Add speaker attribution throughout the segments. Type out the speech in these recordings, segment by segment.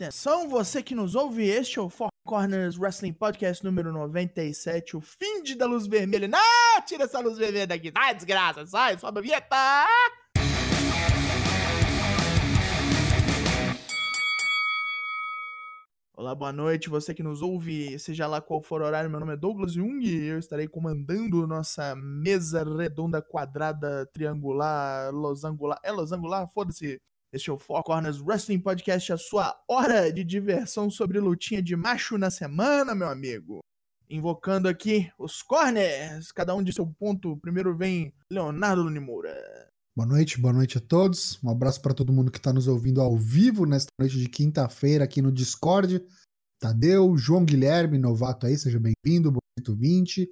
Speaker 1: Atenção, você que nos ouve, este é o Four Corners Wrestling Podcast número 97, o fim de da luz vermelha. Não, tira essa luz vermelha daqui. Sai, desgraça, sai, sobe a vinheta. Olá, boa noite, você que nos ouve, seja lá qual for o horário, meu nome é Douglas Jung e eu estarei comandando nossa mesa redonda, quadrada, triangular, losangular. É losangular? Foda-se. Este é o Four Corners Wrestling Podcast, a sua hora de diversão sobre lutinha de macho na semana, meu amigo. Invocando aqui os corners, cada um de seu ponto. Primeiro vem Leonardo Lunimura.
Speaker 2: Boa noite, boa noite a todos. Um abraço para todo mundo que está nos ouvindo ao vivo nesta noite de quinta-feira aqui no Discord. Tadeu, João Guilherme, novato aí, seja bem-vindo, bonito 20.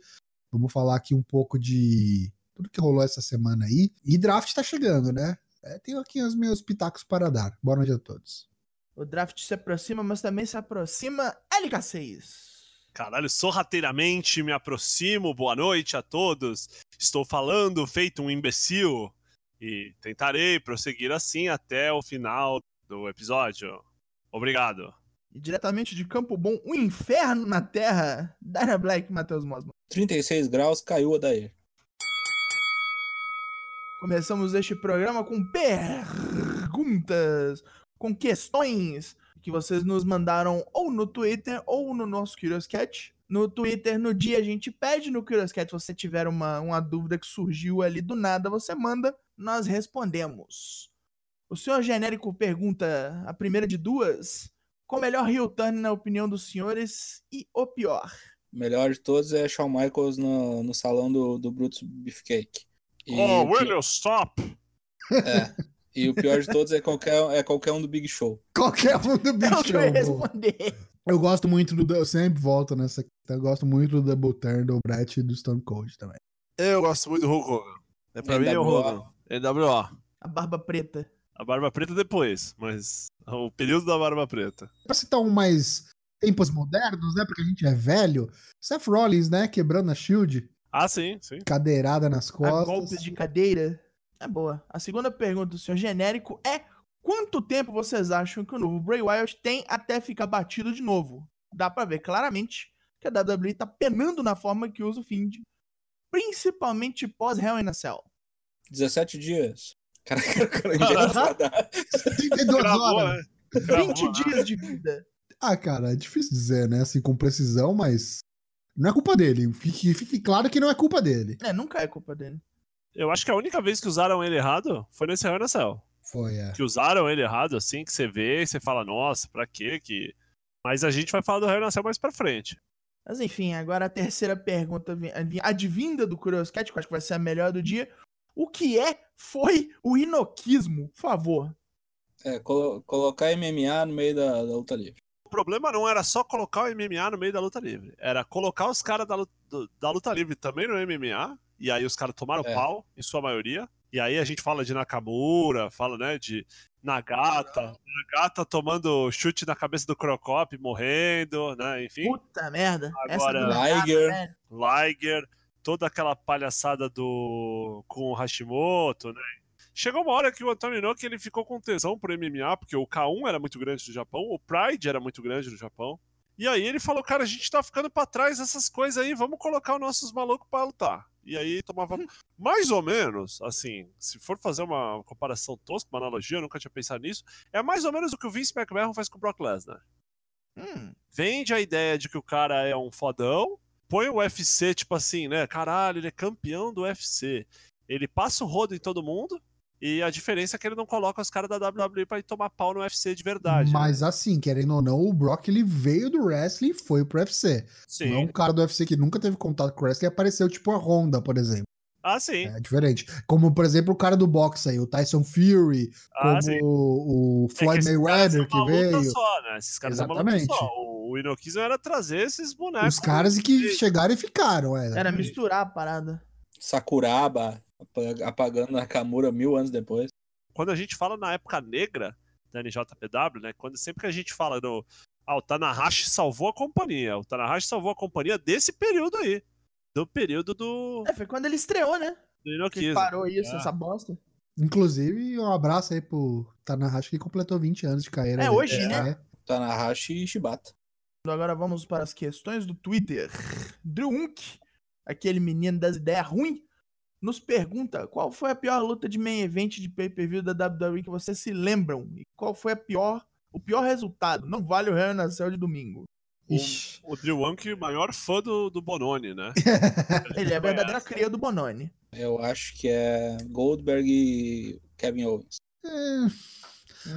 Speaker 2: Vamos falar aqui um pouco de tudo que rolou essa semana aí. E draft tá chegando, né? É, tenho aqui os meus pitacos para dar. Boa noite a todos.
Speaker 1: O draft se aproxima, mas também se aproxima LK6.
Speaker 3: Caralho, sorrateiramente me aproximo. Boa noite a todos. Estou falando feito um imbecil e tentarei prosseguir assim até o final do episódio. Obrigado.
Speaker 1: E diretamente de Campo Bom, o inferno na Terra, Dara Black, Matheus Mosman.
Speaker 4: 36 graus, caiu o Adair.
Speaker 1: Começamos este programa com perguntas, com questões que vocês nos mandaram ou no Twitter ou no nosso Curious Cat. No Twitter, no dia a gente pede, no Curious Cat, se você tiver uma, uma dúvida que surgiu ali do nada, você manda, nós respondemos. O senhor genérico pergunta, a primeira de duas, qual o melhor heel turn na opinião dos senhores e o pior?
Speaker 4: O melhor de todos é Shawn Michaels no, no salão do, do Brutus Beefcake. E
Speaker 3: oh, will you stop?
Speaker 4: É. E o pior de todos é qualquer, é qualquer um do Big Show.
Speaker 2: Qualquer um do
Speaker 1: Não,
Speaker 2: bicho.
Speaker 1: tu vai responder.
Speaker 2: Eu gosto muito do. Eu sempre volto nessa. Eu gosto muito do Double Turn do Brett e do Stone Cold também.
Speaker 3: Eu gosto muito do Hulk Hogan. É, pra mim é o. Hogan. NWO.
Speaker 1: A barba preta.
Speaker 3: A Barba Preta depois, mas o período da Barba Preta.
Speaker 2: Pra citar um mais tempos modernos, né? Porque a gente é velho. Seth Rollins, né? Quebrando a Shield,
Speaker 3: Ah, sim, sim.
Speaker 2: cadeirada nas
Speaker 1: A
Speaker 2: costas.
Speaker 1: golpes de cadeira. É boa. A segunda pergunta do senhor genérico é: quanto tempo vocês acham que o novo Bray Wyatt tem até ficar batido de novo? Dá pra ver claramente que a WWE tá penando na forma que usa o Find, principalmente pós Hell in a Cell.
Speaker 4: 17 dias. Caraca, o cara dar.
Speaker 2: 32
Speaker 3: Gravou,
Speaker 2: horas.
Speaker 3: né? Gravou,
Speaker 1: 20
Speaker 3: né?
Speaker 1: dias de vida.
Speaker 2: Ah, cara, é difícil dizer, né? Assim, com precisão, mas. Não é culpa dele. Fique, fique claro que não é culpa dele.
Speaker 1: É, nunca é culpa dele.
Speaker 3: Eu acho que a única vez que usaram ele errado foi nesse Hell in a Cell.
Speaker 2: Foi, é.
Speaker 3: Que usaram ele errado, assim, que você vê e você fala, nossa, pra quê que... Mas a gente vai falar do Hell in a Cell mais pra frente.
Speaker 1: Mas enfim, agora a terceira pergunta, advinda do Curious Cat, que eu acho que vai ser a melhor do dia. O que é, foi o inoquismo? Por favor.
Speaker 4: É, colo- colocar MMA no meio da, da luta livre.
Speaker 3: O problema não era só colocar o MMA no meio da luta livre. Era colocar os caras da, da luta livre também no MMA. E aí os caras tomaram
Speaker 4: É.
Speaker 3: pau, em sua maioria. E aí a gente fala de Nakamura, fala, né, de Nagata. Nagata tomando chute na cabeça do Crocop, morrendo, né, enfim.
Speaker 1: Puta merda.
Speaker 3: Agora-
Speaker 1: Nagata,
Speaker 4: Liger.
Speaker 3: Liger, toda aquela palhaçada do com o Hashimoto, né? Chegou uma hora que o Antônio Inoki ele ficou com tesão pro MMA, porque o K1 era muito grande no Japão, o Pride era muito grande no Japão. E aí ele falou, cara, a gente tá ficando pra trás dessas coisas aí, vamos colocar os nossos malucos pra lutar. E aí tomava mais ou menos, assim, se for fazer uma comparação tosca, uma analogia, eu nunca tinha pensado nisso, é mais ou menos o que o Vince McMahon faz com o Brock Lesnar
Speaker 1: Hum,
Speaker 3: vende a ideia de que o cara é um fodão, põe o UFC, tipo assim, né? Caralho, ele é campeão do UFC. Ele passa o rodo em todo mundo, e a diferença é que ele não coloca os caras da WWE pra ir tomar pau no UFC de verdade. né?
Speaker 2: Mas assim, querendo ou não, o Brock ele veio do wrestling e foi pro UFC.
Speaker 3: Sim.
Speaker 2: Não é um cara do UFC que nunca teve contato com o wrestling e apareceu tipo a Honda, por exemplo.
Speaker 3: Ah, sim.
Speaker 2: É diferente. Como, por exemplo, o cara do boxe aí, o Tyson Fury,
Speaker 3: Ah,
Speaker 2: como
Speaker 3: sim.
Speaker 2: o, o
Speaker 3: É que
Speaker 2: Floyd Mayweather que veio.
Speaker 3: Só, né? Esses caras são uma luta
Speaker 2: Exatamente.
Speaker 3: só. O, o Inokizo era trazer esses bonecos.
Speaker 2: Os caras que chegaram e ficaram, é.
Speaker 1: era misturar a parada.
Speaker 4: Sakuraba apagando Nakamura mil anos depois.
Speaker 3: quando a gente fala na época negra da NJPW, né? Quando sempre que a gente fala do. Ah, o Tanahashi salvou a companhia. O Tanahashi salvou a companhia desse período aí. Do período do,
Speaker 1: É, foi quando ele estreou, né?
Speaker 3: do
Speaker 1: Que parou isso,
Speaker 3: É.
Speaker 1: essa bosta.
Speaker 2: Inclusive, um abraço aí pro Tanahashi que completou 20 anos de carreira.
Speaker 1: É
Speaker 2: né?
Speaker 1: hoje, né?
Speaker 4: Tanahashi e Shibata.
Speaker 1: Agora vamos para as questões do Twitter. Drew Unk, aquele menino das ideias ruins, nos pergunta qual foi a pior luta de main event de pay-per-view da WWE que vocês se lembram e qual foi a pior, o pior resultado. Não vale o Hell in a Cell de domingo.
Speaker 2: Ixi.
Speaker 3: O Drew Ank, maior fã do, do Bononi, né?
Speaker 1: Ele é a verdadeira cria do Bononi.
Speaker 4: Eu acho que é Goldberg e Kevin Owens.
Speaker 2: É,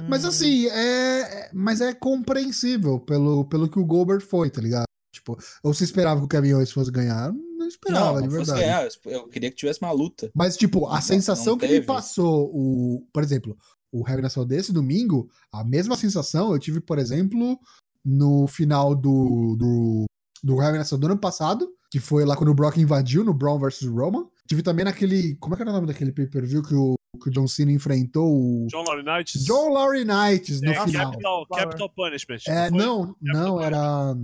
Speaker 2: Mas
Speaker 1: Hum,
Speaker 2: assim, é, é- mas é compreensível pelo, pelo que o Goldberg foi, tá ligado? Tipo, ou você esperava que o Kevin Owens fosse ganhar? Esperava,
Speaker 4: não,
Speaker 2: de
Speaker 4: não fosse
Speaker 2: verdade.
Speaker 4: ganhar. Eu queria que tivesse uma luta.
Speaker 2: Mas, tipo, a
Speaker 4: Não-
Speaker 2: sensação
Speaker 4: não
Speaker 2: que me
Speaker 4: teve.
Speaker 2: passou, o, por exemplo, o Heavy Nacional desse domingo, a mesma sensação eu tive, por exemplo, no final do, do, do Nacional do ano passado, que foi lá quando o Brock invadiu no Braun vs. Roman. Tive também naquele. Como é que era o nome daquele pay-per-view que o, que o John Cena enfrentou o.
Speaker 3: John Laurinaitis.
Speaker 2: John Laurinaitis no
Speaker 3: é,
Speaker 2: final.
Speaker 3: Capital, Capital Punishment.
Speaker 2: É, não, não, era.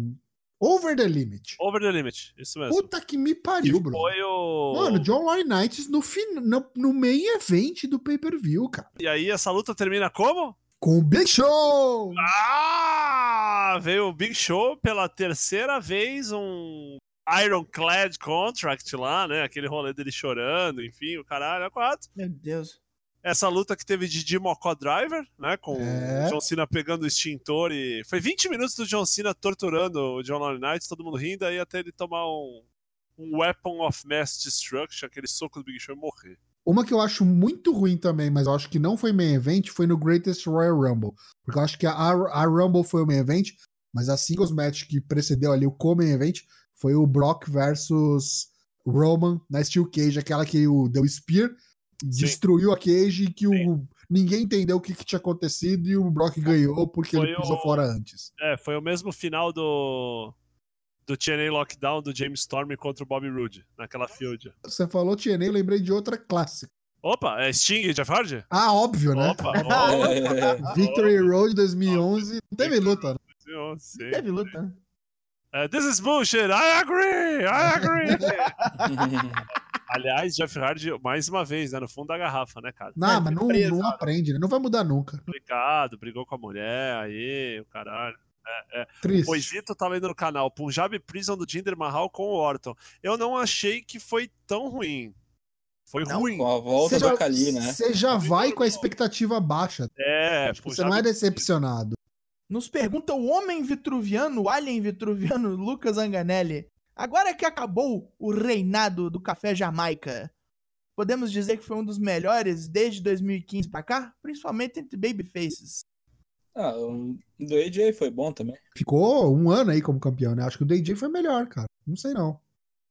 Speaker 2: Over the Limit.
Speaker 3: Over the Limit, isso mesmo.
Speaker 2: Puta que me
Speaker 3: Que
Speaker 2: pariu, bro.
Speaker 3: foi o...
Speaker 2: Mano, John Laurinaitis no, fin... no, no main event do pay-per-view, cara.
Speaker 3: E aí essa luta termina como?
Speaker 2: Com o Big Show!
Speaker 3: Ah! Veio o Big Show pela terceira vez, um Ironclad Contract lá, né? Aquele rolê dele chorando, enfim, o caralho, é quatro.
Speaker 1: Meu Deus.
Speaker 3: Essa luta que teve de Jim Mocó Driver, né? Com
Speaker 2: É.
Speaker 3: o John Cena pegando o extintor e. Foi 20 minutos do John Cena torturando o John Laurinaitis, todo mundo rindo, aí até ele tomar um, um Weapon of Mass Destruction, aquele soco do Big Show e morrer.
Speaker 2: Uma que eu acho muito ruim também, mas eu acho que não foi main event, foi no Greatest Royal Rumble. Porque eu acho que a, a Rumble foi o main event, mas a singles match que precedeu ali o co-main event foi o Brock versus Roman na Steel Cage, aquela que o deu Spear, destruiu a cage e que o, ninguém entendeu o que, que tinha acontecido e o Brock ganhou porque
Speaker 3: Foi
Speaker 2: ele pisou
Speaker 3: o-
Speaker 2: fora antes.
Speaker 3: É, foi o mesmo final do. Do TNA Lockdown do James Storm contra o Bobby Roode, naquela field.
Speaker 2: Você falou TNA, eu lembrei de outra clássica.
Speaker 3: Opa, é Sting e Jeff Hardy?
Speaker 2: Ah, óbvio, né?
Speaker 3: Opa, opa.
Speaker 4: É,
Speaker 2: Victory Road 2011, não teve luta, né?
Speaker 3: Sim, sim.
Speaker 1: Teve luta.
Speaker 3: É, This is bullshit, I agree, I agree. Aliás, Jeff Hardy, mais uma vez, né, no fundo da garrafa, né, cara?
Speaker 2: Não,
Speaker 1: É,
Speaker 2: mas não,
Speaker 1: preso,
Speaker 2: não aprende, né? Não vai mudar nunca.
Speaker 3: Complicado, brigou com a mulher, aí, o caralho.
Speaker 2: Triste.
Speaker 3: Poisito tá lendo no canal, Punjab Prison do Jinder Mahal com o Orton. Eu não achei que foi tão ruim. Foi
Speaker 1: Não,
Speaker 3: ruim.
Speaker 4: Com a volta
Speaker 2: Você já,
Speaker 4: do Kali, né?
Speaker 2: você já vai com a expectativa baixa.
Speaker 3: É,
Speaker 2: Tipo, você não é decepcionado.
Speaker 1: Nos pergunta o homem vitruviano, o alien vitruviano, Lucas Anganelli. Agora que acabou o reinado do café Jamaica, podemos dizer que foi um dos melhores desde 2015 pra cá? Principalmente entre babyfaces.
Speaker 4: Ah, o do AJ foi bom também.
Speaker 2: Ficou um ano aí como campeão, né? Acho que o DJ foi melhor, cara. Não sei não.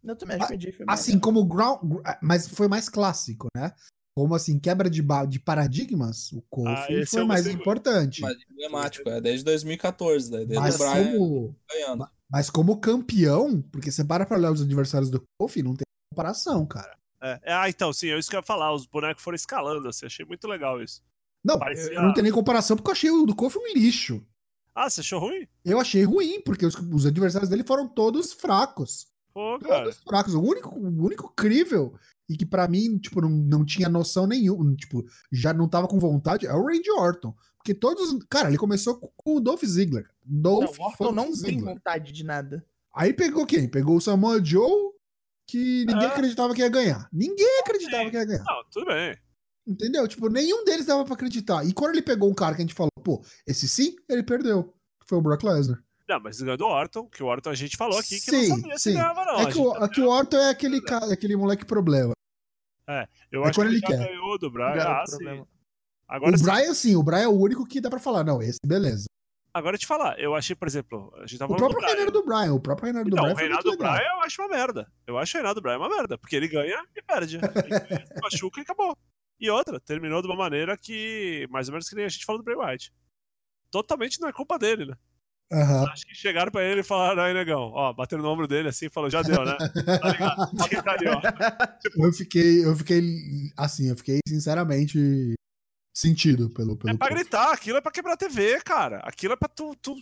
Speaker 1: Eu também acho que o AJ foi
Speaker 2: Assim, como o ground. Mas foi mais clássico, né? Como assim, quebra de, ba- de paradigmas, o Kofi
Speaker 3: Ah,
Speaker 2: foi mais importante.
Speaker 4: Mas emblemático, é desde 2014, né? Desde
Speaker 2: Mas
Speaker 4: o Brian
Speaker 2: como,
Speaker 4: ganhando.
Speaker 2: Mas como campeão, porque você para pra olhar os adversários do Kofi, não tem comparação, cara.
Speaker 3: É, é, ah, então, sim, é isso que eu ia falar. Os bonecos foram escalando, assim, achei muito legal isso.
Speaker 2: Não,
Speaker 3: Parecia-
Speaker 2: eu não tenho nem comparação, porque eu achei o do Kofi um lixo.
Speaker 3: Ah, você achou ruim?
Speaker 2: Eu achei ruim, porque os, os adversários dele foram todos fracos.
Speaker 3: Pô, cara.
Speaker 2: Todos fracos. O único, o único crível e que pra mim, tipo, não, não tinha noção nenhuma, tipo, já não tava com vontade, é o Randy Orton. Porque todos. Cara, ele começou com o Dolph Ziggler.
Speaker 1: Não,
Speaker 2: Dolph
Speaker 1: o Orton não tem
Speaker 2: Ziggler.
Speaker 1: vontade de nada.
Speaker 2: Aí pegou quem? Pegou o Samoa Joe, que ninguém
Speaker 3: Ah.
Speaker 2: acreditava que ia ganhar. Ninguém acreditava que ia ganhar.
Speaker 3: Não, tudo bem.
Speaker 2: Entendeu? Tipo, nenhum deles dava pra acreditar. E quando ele pegou um cara que a gente falou, pô, esse sim, ele perdeu. Que foi o Brock Lesnar.
Speaker 3: Não, mas ganhou do Orton, que o Orton a gente falou aqui que
Speaker 2: Sim,
Speaker 3: não sabia se
Speaker 2: sim.
Speaker 3: ganhava, não.
Speaker 2: é,
Speaker 3: A
Speaker 2: que
Speaker 3: gente
Speaker 2: o, é que o Orton é aquele, cara, aquele moleque problema.
Speaker 3: Eu
Speaker 2: é
Speaker 3: acho que
Speaker 2: quando
Speaker 3: ele
Speaker 2: ele
Speaker 3: já
Speaker 2: quer.
Speaker 3: ganhou do.
Speaker 1: Garoto
Speaker 3: Ah,
Speaker 1: problema.
Speaker 3: sim. Agora,
Speaker 2: o Brian, sim, o Brian é o único que dá pra falar. Não, esse, beleza.
Speaker 3: agora te falar, eu achei, por exemplo, a gente tava
Speaker 2: O próprio
Speaker 3: do Brian.
Speaker 2: reinado do Brian. O próprio reinado do
Speaker 3: Não,
Speaker 2: Brian
Speaker 3: o
Speaker 2: muito
Speaker 3: do. Brian eu acho uma merda. Eu acho o reinado do Brian uma merda, porque ele ganha e perde. Ele ganha, machuca e acabou. E outra, terminou de uma maneira que, mais ou menos que nem a gente falou do Bray Wyatt. Totalmente não é culpa dele, né?
Speaker 2: Aham.
Speaker 3: Acho que chegaram pra ele e falaram, aí, negão, ó, bateram no ombro dele assim e falou, já deu, né? Tá ligado? Fica ali, ó.
Speaker 2: Eu fiquei, eu fiquei, assim, eu fiquei sinceramente sentido pelo. pelo
Speaker 3: É pra gritar, aquilo é pra quebrar a TV, cara. Aquilo é pra tu. tu-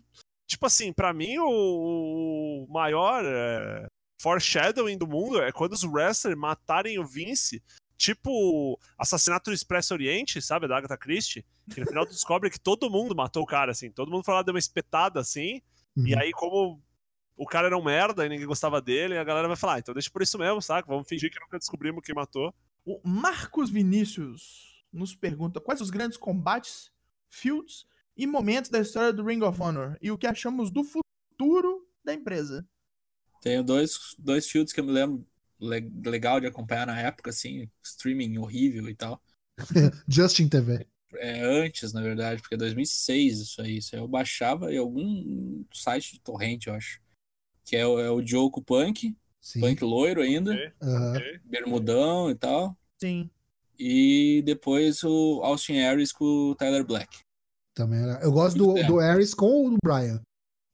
Speaker 3: Tipo assim, pra mim, o, o maior é, foreshadowing do mundo é quando os wrestlers matarem o Vince, tipo Assassinato no Expresso Oriente, sabe, da Agatha Christie, Que no final tu descobre que todo mundo matou o cara, assim. Todo mundo foi lá, deu uma espetada, assim. E
Speaker 2: Uhum.
Speaker 3: aí, como o cara era um merda e ninguém gostava dele, a galera vai falar, ah, então deixa por isso mesmo, saca? Vamos fingir que nunca descobrimos quem matou.
Speaker 1: O Marcos Vinícius nos pergunta quais os grandes combates, fields e momentos da história do Ring of Honor e o que achamos do futuro da empresa.
Speaker 4: Tenho dois, dois fields que eu me lembro le- legal de acompanhar na época, assim, streaming horrível e tal.
Speaker 2: Justin TV.
Speaker 4: É antes, na verdade, porque é 2006 isso aí. Isso aí eu baixava em algum site de torrente, eu acho. Que é, o- é o Joe com o Punk,
Speaker 2: Sim.
Speaker 4: Punk loiro ainda,
Speaker 3: Ok,
Speaker 2: Aham.
Speaker 3: ok.
Speaker 4: bermudão e tal.
Speaker 1: Sim.
Speaker 4: E depois o Austin Aries com o Tyler Black.
Speaker 2: Também era. Eu gosto do,
Speaker 4: É.
Speaker 2: do Harris com o do Brian.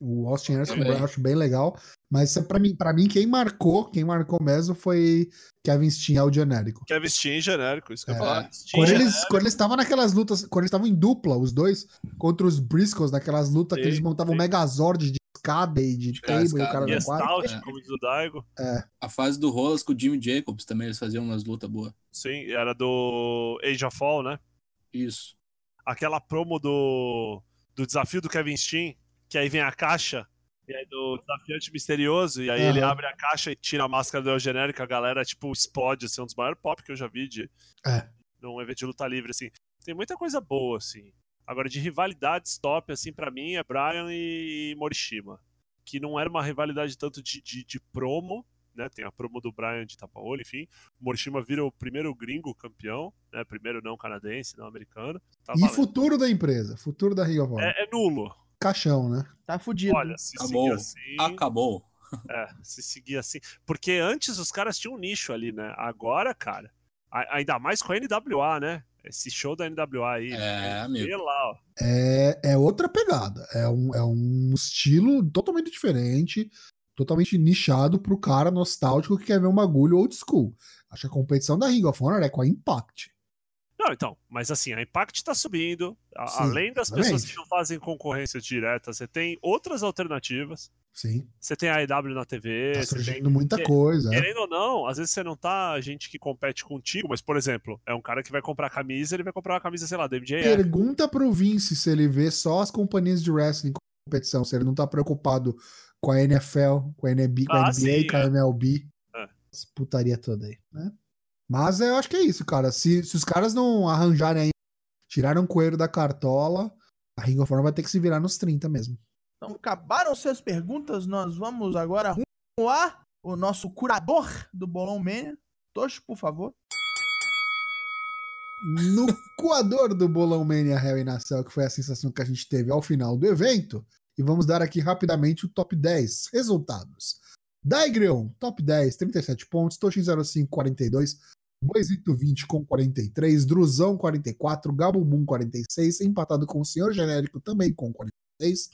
Speaker 2: O Austin Harris com o. Brian eu acho bem legal. Mas pra mim, pra mim, quem marcou, quem marcou mesmo foi Kevin Steen e o genérico.
Speaker 3: Kevin Steen genérico, isso que eu ia
Speaker 2: É.
Speaker 3: falar. Steen
Speaker 2: Quando eles, quando eles estavam naquelas lutas, quando eles estavam em dupla, os dois, contra os Briscoes, naquelas lutas que
Speaker 3: Sim,
Speaker 2: eles montavam
Speaker 3: sim.
Speaker 2: Megazord e de
Speaker 4: De
Speaker 2: table e o cara no quarto.
Speaker 3: Stout, como diz o Daigo.
Speaker 4: A fase do Rolas com o Jimmy Jacobs também, eles faziam umas lutas boas.
Speaker 3: Sim, era do Age of Fall, né?
Speaker 4: Isso.
Speaker 3: Aquela promo do, do desafio do Kevin Steen, que aí vem a caixa, e aí do desafiante misterioso, e aí ele
Speaker 2: Aham.
Speaker 3: abre a caixa e tira a máscara do genérico, a galera, tipo, explode, assim, um dos maiores pop que eu já vi de,
Speaker 2: É.
Speaker 3: num evento de luta livre, assim. Tem muita coisa boa, assim. Agora, de rivalidades top, assim, pra mim, é Brian e Morishima. Que não era uma rivalidade tanto de, de, de promo, né? Tem a promo do Brian de tapa-olho, enfim. O Morishima vira o primeiro gringo campeão, né? Primeiro não canadense, não americano. Tá
Speaker 2: E
Speaker 3: valendo.
Speaker 2: futuro da empresa, futuro da Honor.
Speaker 3: é, é nulo.
Speaker 2: Caixão, né?
Speaker 1: Tá fudido.
Speaker 3: Olha, se
Speaker 4: Acabou.
Speaker 3: seguir assim.
Speaker 4: Acabou.
Speaker 3: É, se seguir assim. Porque antes os caras tinham um nicho ali, né? Agora, cara, ainda mais com a NWA, né? Esse show da NWA aí.
Speaker 4: É, amigo.
Speaker 3: Vê lá, ó.
Speaker 2: É, é outra pegada. É um, é um estilo totalmente diferente, totalmente nichado pro cara nostálgico que quer ver um bagulho old school. Acho que a competição da Ring of Honor é com a Impact.
Speaker 3: Não, então, mas assim, a Impact tá subindo. A-
Speaker 2: Sim,
Speaker 3: além das pessoas
Speaker 2: exatamente.
Speaker 3: que não fazem concorrência direta, você tem outras alternativas.
Speaker 2: Sim.
Speaker 3: Você tem a EW na TV,
Speaker 2: Tá
Speaker 3: você tem
Speaker 2: surgindo muita
Speaker 3: que-
Speaker 2: coisa. é.
Speaker 3: Querendo ou não, às vezes você não tá gente que compete contigo, mas, por exemplo, é um cara que vai comprar camisa, ele vai comprar uma camisa, sei lá, da MJF.
Speaker 2: Pergunta pro Vince se ele vê só as companhias de wrestling com competição, se ele não tá preocupado com a NFL, com a NB, com a
Speaker 3: Ah,
Speaker 2: NBA,
Speaker 3: sim,
Speaker 2: com a
Speaker 3: é.
Speaker 2: MLB.
Speaker 3: É.
Speaker 2: Essa putaria toda aí, né? Mas eu acho que é isso, cara. Se, se os caras não arranjarem aí, tiraram o coelho da cartola, a Ring of Honor vai ter que se virar nos 30 mesmo.
Speaker 1: Então, acabaram suas perguntas, nós vamos agora rumo a o nosso curador do Bolão Mania. Tocho, por favor.
Speaker 2: No coador do Bolão Mania Hell in a que foi a sensação que a gente teve ao final do evento, e vamos dar aqui rapidamente o top 10 resultados. Daigreon, top 10, 37 pontos, Toshin 05, 42, Boisito 20 com 43, Druzão 44, Gabumum 46, empatado com o Senhor Genérico também com 46,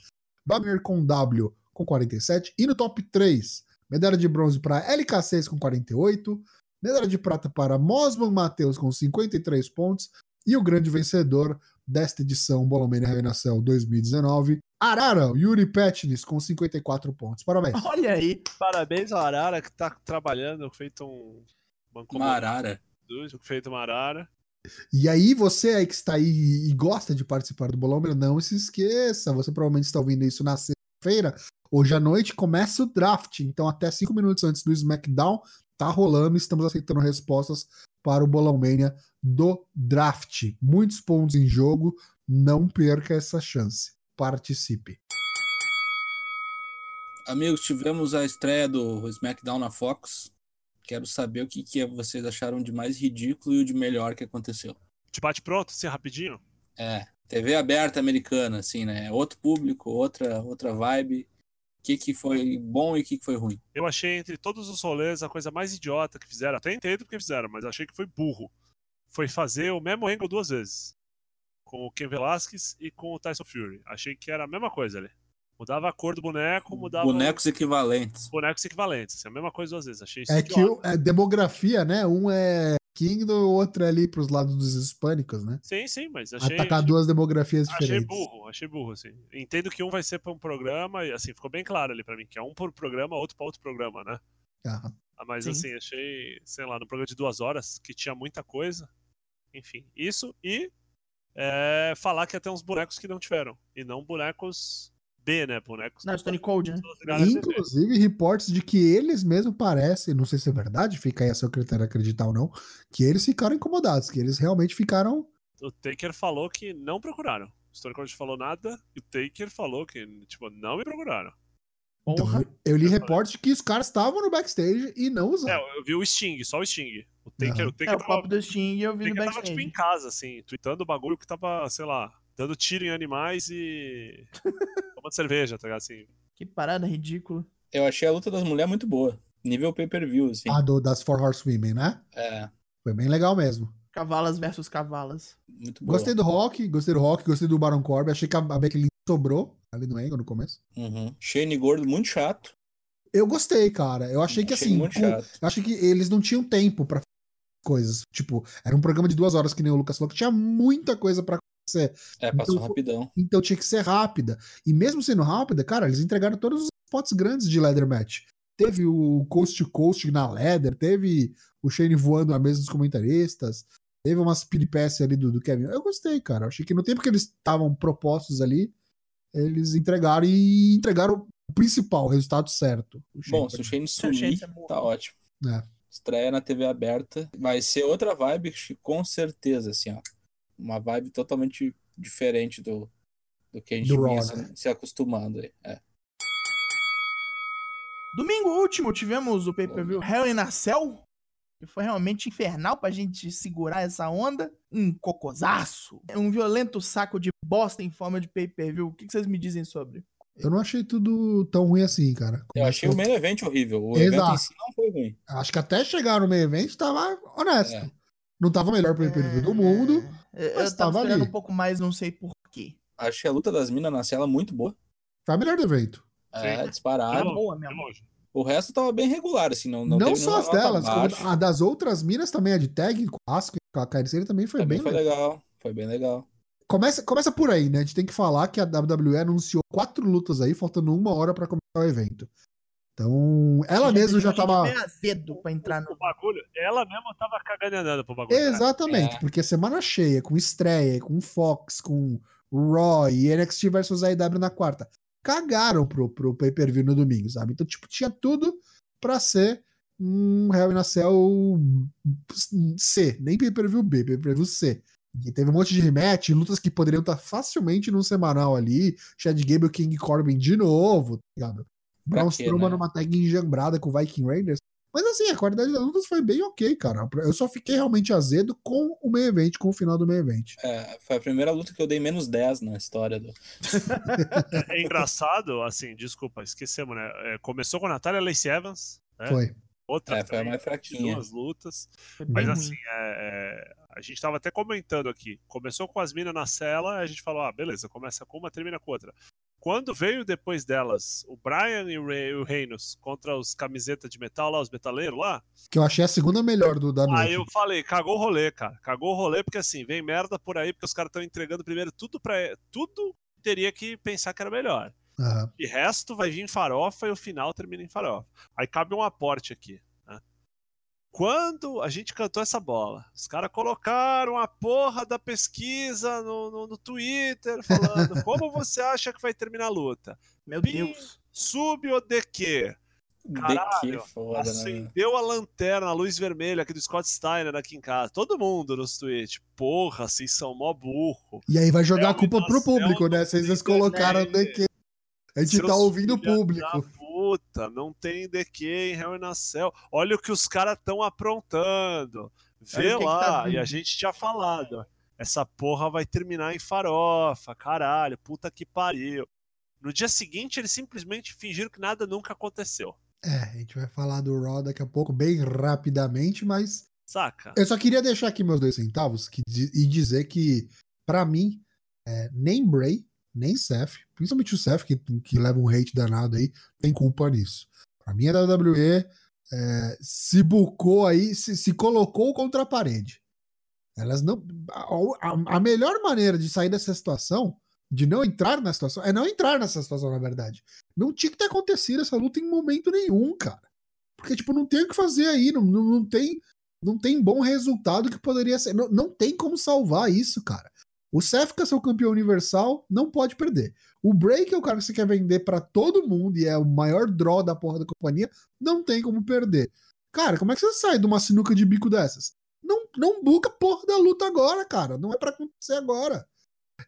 Speaker 2: Wagner com W com 47, e no top 3, medalha de bronze para LK6 com 48, medalha de prata para Mosman Matheus com 53 pontos, e o grande vencedor desta edição Bolomania Renascel 2019, Arara, Yuri Petnis com 54 pontos. Parabéns.
Speaker 1: Olha aí.
Speaker 3: Parabéns ao Arara, que tá trabalhando, feito um. Banco
Speaker 4: Marara.
Speaker 3: feito uma Arara.
Speaker 2: E aí, você aí que está aí e gosta de participar do Bolão, não se esqueça. Você provavelmente está ouvindo isso na sexta-feira. Hoje à noite começa o draft. Então, até cinco minutos antes do SmackDown, tá rolando. Estamos aceitando respostas para o Bolão Mania do draft. Muitos pontos em jogo. Não perca essa chance. Participe.
Speaker 4: Amigos, tivemos a estreia do SmackDown na Fox. Quero saber o que, que vocês acharam de mais ridículo e o de melhor que aconteceu.
Speaker 3: De bate pronto, assim, rapidinho.
Speaker 4: É, TV aberta americana, assim, né? Outro público, outra, outra vibe. O que, que foi bom e o que, que foi ruim?
Speaker 3: Eu achei entre todos os rolês a coisa mais idiota que fizeram. Até entendo porque fizeram, mas achei que foi burro. Foi fazer o mesmo angle duas vezes. Com o Ken Velasquez e com o Tyson Fury. Achei que era a mesma coisa ali. Mudava a cor do boneco, mudava
Speaker 4: Bonecos equivalentes.
Speaker 3: bonecos equivalentes. Assim, a mesma coisa duas vezes. Achei isso
Speaker 2: É que o- é demografia, né? Um é Kingdom, o outro é ali para os lados dos hispânicos, né?
Speaker 3: Sim, sim, mas achei.
Speaker 2: Atacar duas demografias
Speaker 3: Achei
Speaker 2: diferentes.
Speaker 3: burro, achei burro, assim. Entendo que um vai ser pra um programa, e assim, ficou bem claro ali pra mim, que é um por programa, outro pra outro programa, né?
Speaker 2: Ah,
Speaker 3: Ah, Mas
Speaker 1: Sim.
Speaker 3: assim, achei, sei lá, no programa de duas horas, que tinha muita coisa. Enfim, isso e é falar que ia ter uns bonecos que não tiveram. E não bonecos B, né? Bonecos.
Speaker 1: Não, Stone Cold, né?
Speaker 2: Inclusive, reportes de que eles mesmo parecem, não sei se é verdade, fica aí a seu critério acreditar ou não, que eles ficaram incomodados, que eles realmente ficaram.
Speaker 3: O Taker falou que não procuraram. O Stone Cold falou nada e o Taker falou que, tipo, não me procuraram.
Speaker 2: Então, eu li reportes de que os caras estavam no backstage e não usaram.
Speaker 3: É, eu vi o Sting, só o Sting. O Taker,
Speaker 2: Aham.
Speaker 3: o Taker
Speaker 1: É, o
Speaker 3: tava,
Speaker 1: papo do Sting eu
Speaker 3: o
Speaker 1: vi no
Speaker 3: Taker tava,
Speaker 1: backstage.
Speaker 3: tipo, em casa, assim, tweetando o bagulho que tava, sei lá, dando tiro em animais e. tomando cerveja, tá ligado? Assim.
Speaker 1: Que parada ridícula.
Speaker 4: Eu achei a luta das mulheres muito boa. Nível pay-per-view, assim.
Speaker 2: A do, das Four Horsewomen, né?
Speaker 4: É,
Speaker 2: Foi bem legal mesmo.
Speaker 1: Cavalas versus cavalas.
Speaker 4: muito boa.
Speaker 2: Gostei do Rock, gostei do Rock, gostei do Baron Corbin. Achei que a a Becky Lynch sobrou ali no Angle no começo.
Speaker 4: Uhum. Shane Gordo, muito chato.
Speaker 2: Eu gostei, cara. Eu achei que
Speaker 4: Achei
Speaker 2: assim,
Speaker 4: muito
Speaker 2: com-
Speaker 4: chato.
Speaker 2: eu achei que eles não tinham tempo pra fazer coisas. Tipo, era um programa de duas horas que nem o Lucas falou, que tinha muita coisa pra
Speaker 4: É, passou
Speaker 2: Então,
Speaker 4: rapidão.
Speaker 2: Então tinha que ser rápida. E mesmo sendo rápida, cara, eles entregaram todos os spots grandes de Leather Match. Teve o Coast to Coast na Leather, teve o Shane voando na mesa dos comentaristas, teve umas peripécias ali do, do Kevin. Eu gostei, cara. Eu achei que no tempo que eles estavam propostos ali, eles entregaram e entregaram o principal, o resultado certo. O
Speaker 4: Bom, se o Shane sumir,
Speaker 1: é
Speaker 4: tá ótimo.
Speaker 2: É.
Speaker 4: Estreia na TV aberta. Vai ser outra vibe, com certeza, assim, ó. Uma vibe totalmente diferente do, do que a gente
Speaker 2: Do
Speaker 4: vinha
Speaker 2: Raw, né?
Speaker 4: se acostumando aí. É.
Speaker 1: Domingo último tivemos o pay-per-view Hell in a Cell, que foi realmente infernal pra gente segurar essa onda. Um cocosaço, um violento saco de bosta em forma de pay-per-view. O que vocês me dizem sobre?
Speaker 2: Eu não achei tudo tão ruim assim, cara.
Speaker 4: Eu achei o
Speaker 2: Começou-
Speaker 4: main event horrível. O
Speaker 2: Exato.
Speaker 4: evento em si não foi ruim.
Speaker 2: Acho que até chegar no meio evento tava honesto.
Speaker 4: É.
Speaker 2: Não tava o melhor pay-per-view do mundo.
Speaker 1: É, Eu,
Speaker 2: mas
Speaker 1: eu tava
Speaker 2: tava
Speaker 1: esperando
Speaker 2: ali.
Speaker 1: um pouco mais, não sei porquê.
Speaker 4: Achei a luta das minas na cela muito boa.
Speaker 2: Foi a melhor do evento.
Speaker 4: É,
Speaker 3: Sim.
Speaker 4: disparado.
Speaker 3: Não,
Speaker 1: boa
Speaker 3: de
Speaker 1: mesmo.
Speaker 4: O resto tava bem regular, assim. Não,
Speaker 2: Não,
Speaker 4: não,
Speaker 2: só as delas, a das outras minas também, a de tag, com a Asuka a Kairi Sane também foi
Speaker 4: Também
Speaker 2: bem
Speaker 4: foi
Speaker 2: legal.
Speaker 4: legal. Foi bem legal.
Speaker 2: Começa, começa por aí, né? A gente tem que falar que a WWE anunciou quatro lutas aí, faltando uma hora pra começar o evento. Então, ela mesma já tava.
Speaker 1: bem azedo pra entrar no...
Speaker 3: O bagulho, ela mesma tava cagando andando pro bagulho. né?
Speaker 2: Exatamente,
Speaker 4: É.
Speaker 2: porque semana cheia, com estreia, com Fox, com Raw e NXT versus AEW na quarta. Cagaram pro, pro pay-per-view no domingo, sabe? Então, tipo, tinha tudo pra ser um Hell in a Cell C, nem pay-per-view B, pay-per-view C. E teve um monte de rematch, lutas que poderiam estar facilmente num semanal ali. Chad Gable e King Corbin de novo, tá ligado? Braun Strowman
Speaker 4: né?
Speaker 2: numa tag enjambrada com o Viking Raiders. Mas assim, a qualidade das lutas foi bem ok, cara. Eu só fiquei realmente azedo com o main event, com o final do main event.
Speaker 4: É, foi a primeira luta que eu dei menos 10 na história do.
Speaker 3: É engraçado, assim, desculpa, esquecemos, né? É, começou com a Natália Lacey Evans, né?
Speaker 2: Foi.
Speaker 3: Outra
Speaker 4: É, foi mais fraquinha.
Speaker 3: duas lutas.
Speaker 1: Bem
Speaker 3: Mas assim, é, é, a gente tava até comentando aqui. Começou com as minas na cela, a gente falou, ah, beleza, começa com uma, termina com outra. Quando veio depois delas o Brian e o, Re- o Reynolds contra os camisetas de metal lá, os metaleiros lá,
Speaker 2: Que eu achei a segunda melhor do da noite.
Speaker 3: aí eu falei, cagou o rolê, cara. Cagou o rolê porque assim, vem merda por aí, porque os caras estão entregando primeiro tudo pra. Tudo teria que pensar que era melhor.
Speaker 2: Aham.
Speaker 3: E resto vai vir em farofa e o final termina em farofa. Aí cabe um aporte aqui. Né? Quando a gente cantou essa bola, os caras colocaram a porra da pesquisa no, no, no Twitter falando como você acha que vai terminar a luta?
Speaker 1: Meu
Speaker 3: Pim,
Speaker 1: Deus.
Speaker 3: Sub ou DQ? Caralho,
Speaker 4: De que foda, né?
Speaker 3: Acendeu a lanterna, a luz vermelha aqui do Scott Steiner aqui em casa. Todo mundo nos tweets. Porra, vocês são mó burro.
Speaker 2: E aí vai jogar a
Speaker 3: Hell
Speaker 2: culpa
Speaker 3: a
Speaker 2: pro público, né? Vocês colocaram
Speaker 3: internet.
Speaker 2: DQ. A gente
Speaker 3: Seus
Speaker 2: tá ouvindo o público.
Speaker 3: Puta, não tem DQ em Hell in a Cell. Olha o que os caras estão aprontando. Vê
Speaker 1: Olha
Speaker 3: lá,
Speaker 1: tá
Speaker 3: e a gente tinha falado. Essa porra vai terminar em farofa, caralho, puta que pariu. No dia seguinte, eles simplesmente fingiram que nada nunca aconteceu.
Speaker 2: É, a gente vai falar do Raw daqui a pouco, bem rapidamente, mas
Speaker 3: Saca?
Speaker 2: eu só queria deixar aqui meus dois centavos que, e dizer que, pra mim, é, nem Bray, nem Seth, principalmente o Seth, que, que leva um hate danado aí, tem culpa nisso. Pra mim, a WWE é, se bucou aí, se, se colocou contra a parede. Elas não. A, a- melhor maneira de sair dessa situação, de não entrar na situação, é não entrar nessa situação, na verdade. Não tinha que ter acontecido essa luta em momento nenhum, cara. Porque, tipo, não tem o que fazer aí, não, não, não tem não tem bom resultado que poderia ser. Não, não tem como salvar isso, cara. O quer ser o campeão universal, não pode perder. O que é o cara que você quer vender pra todo mundo e é o maior draw da porra da companhia, não tem como perder. Cara, como é que você sai de uma sinuca de bico dessas? Não, não buca porra da luta agora, cara. Não é pra acontecer agora.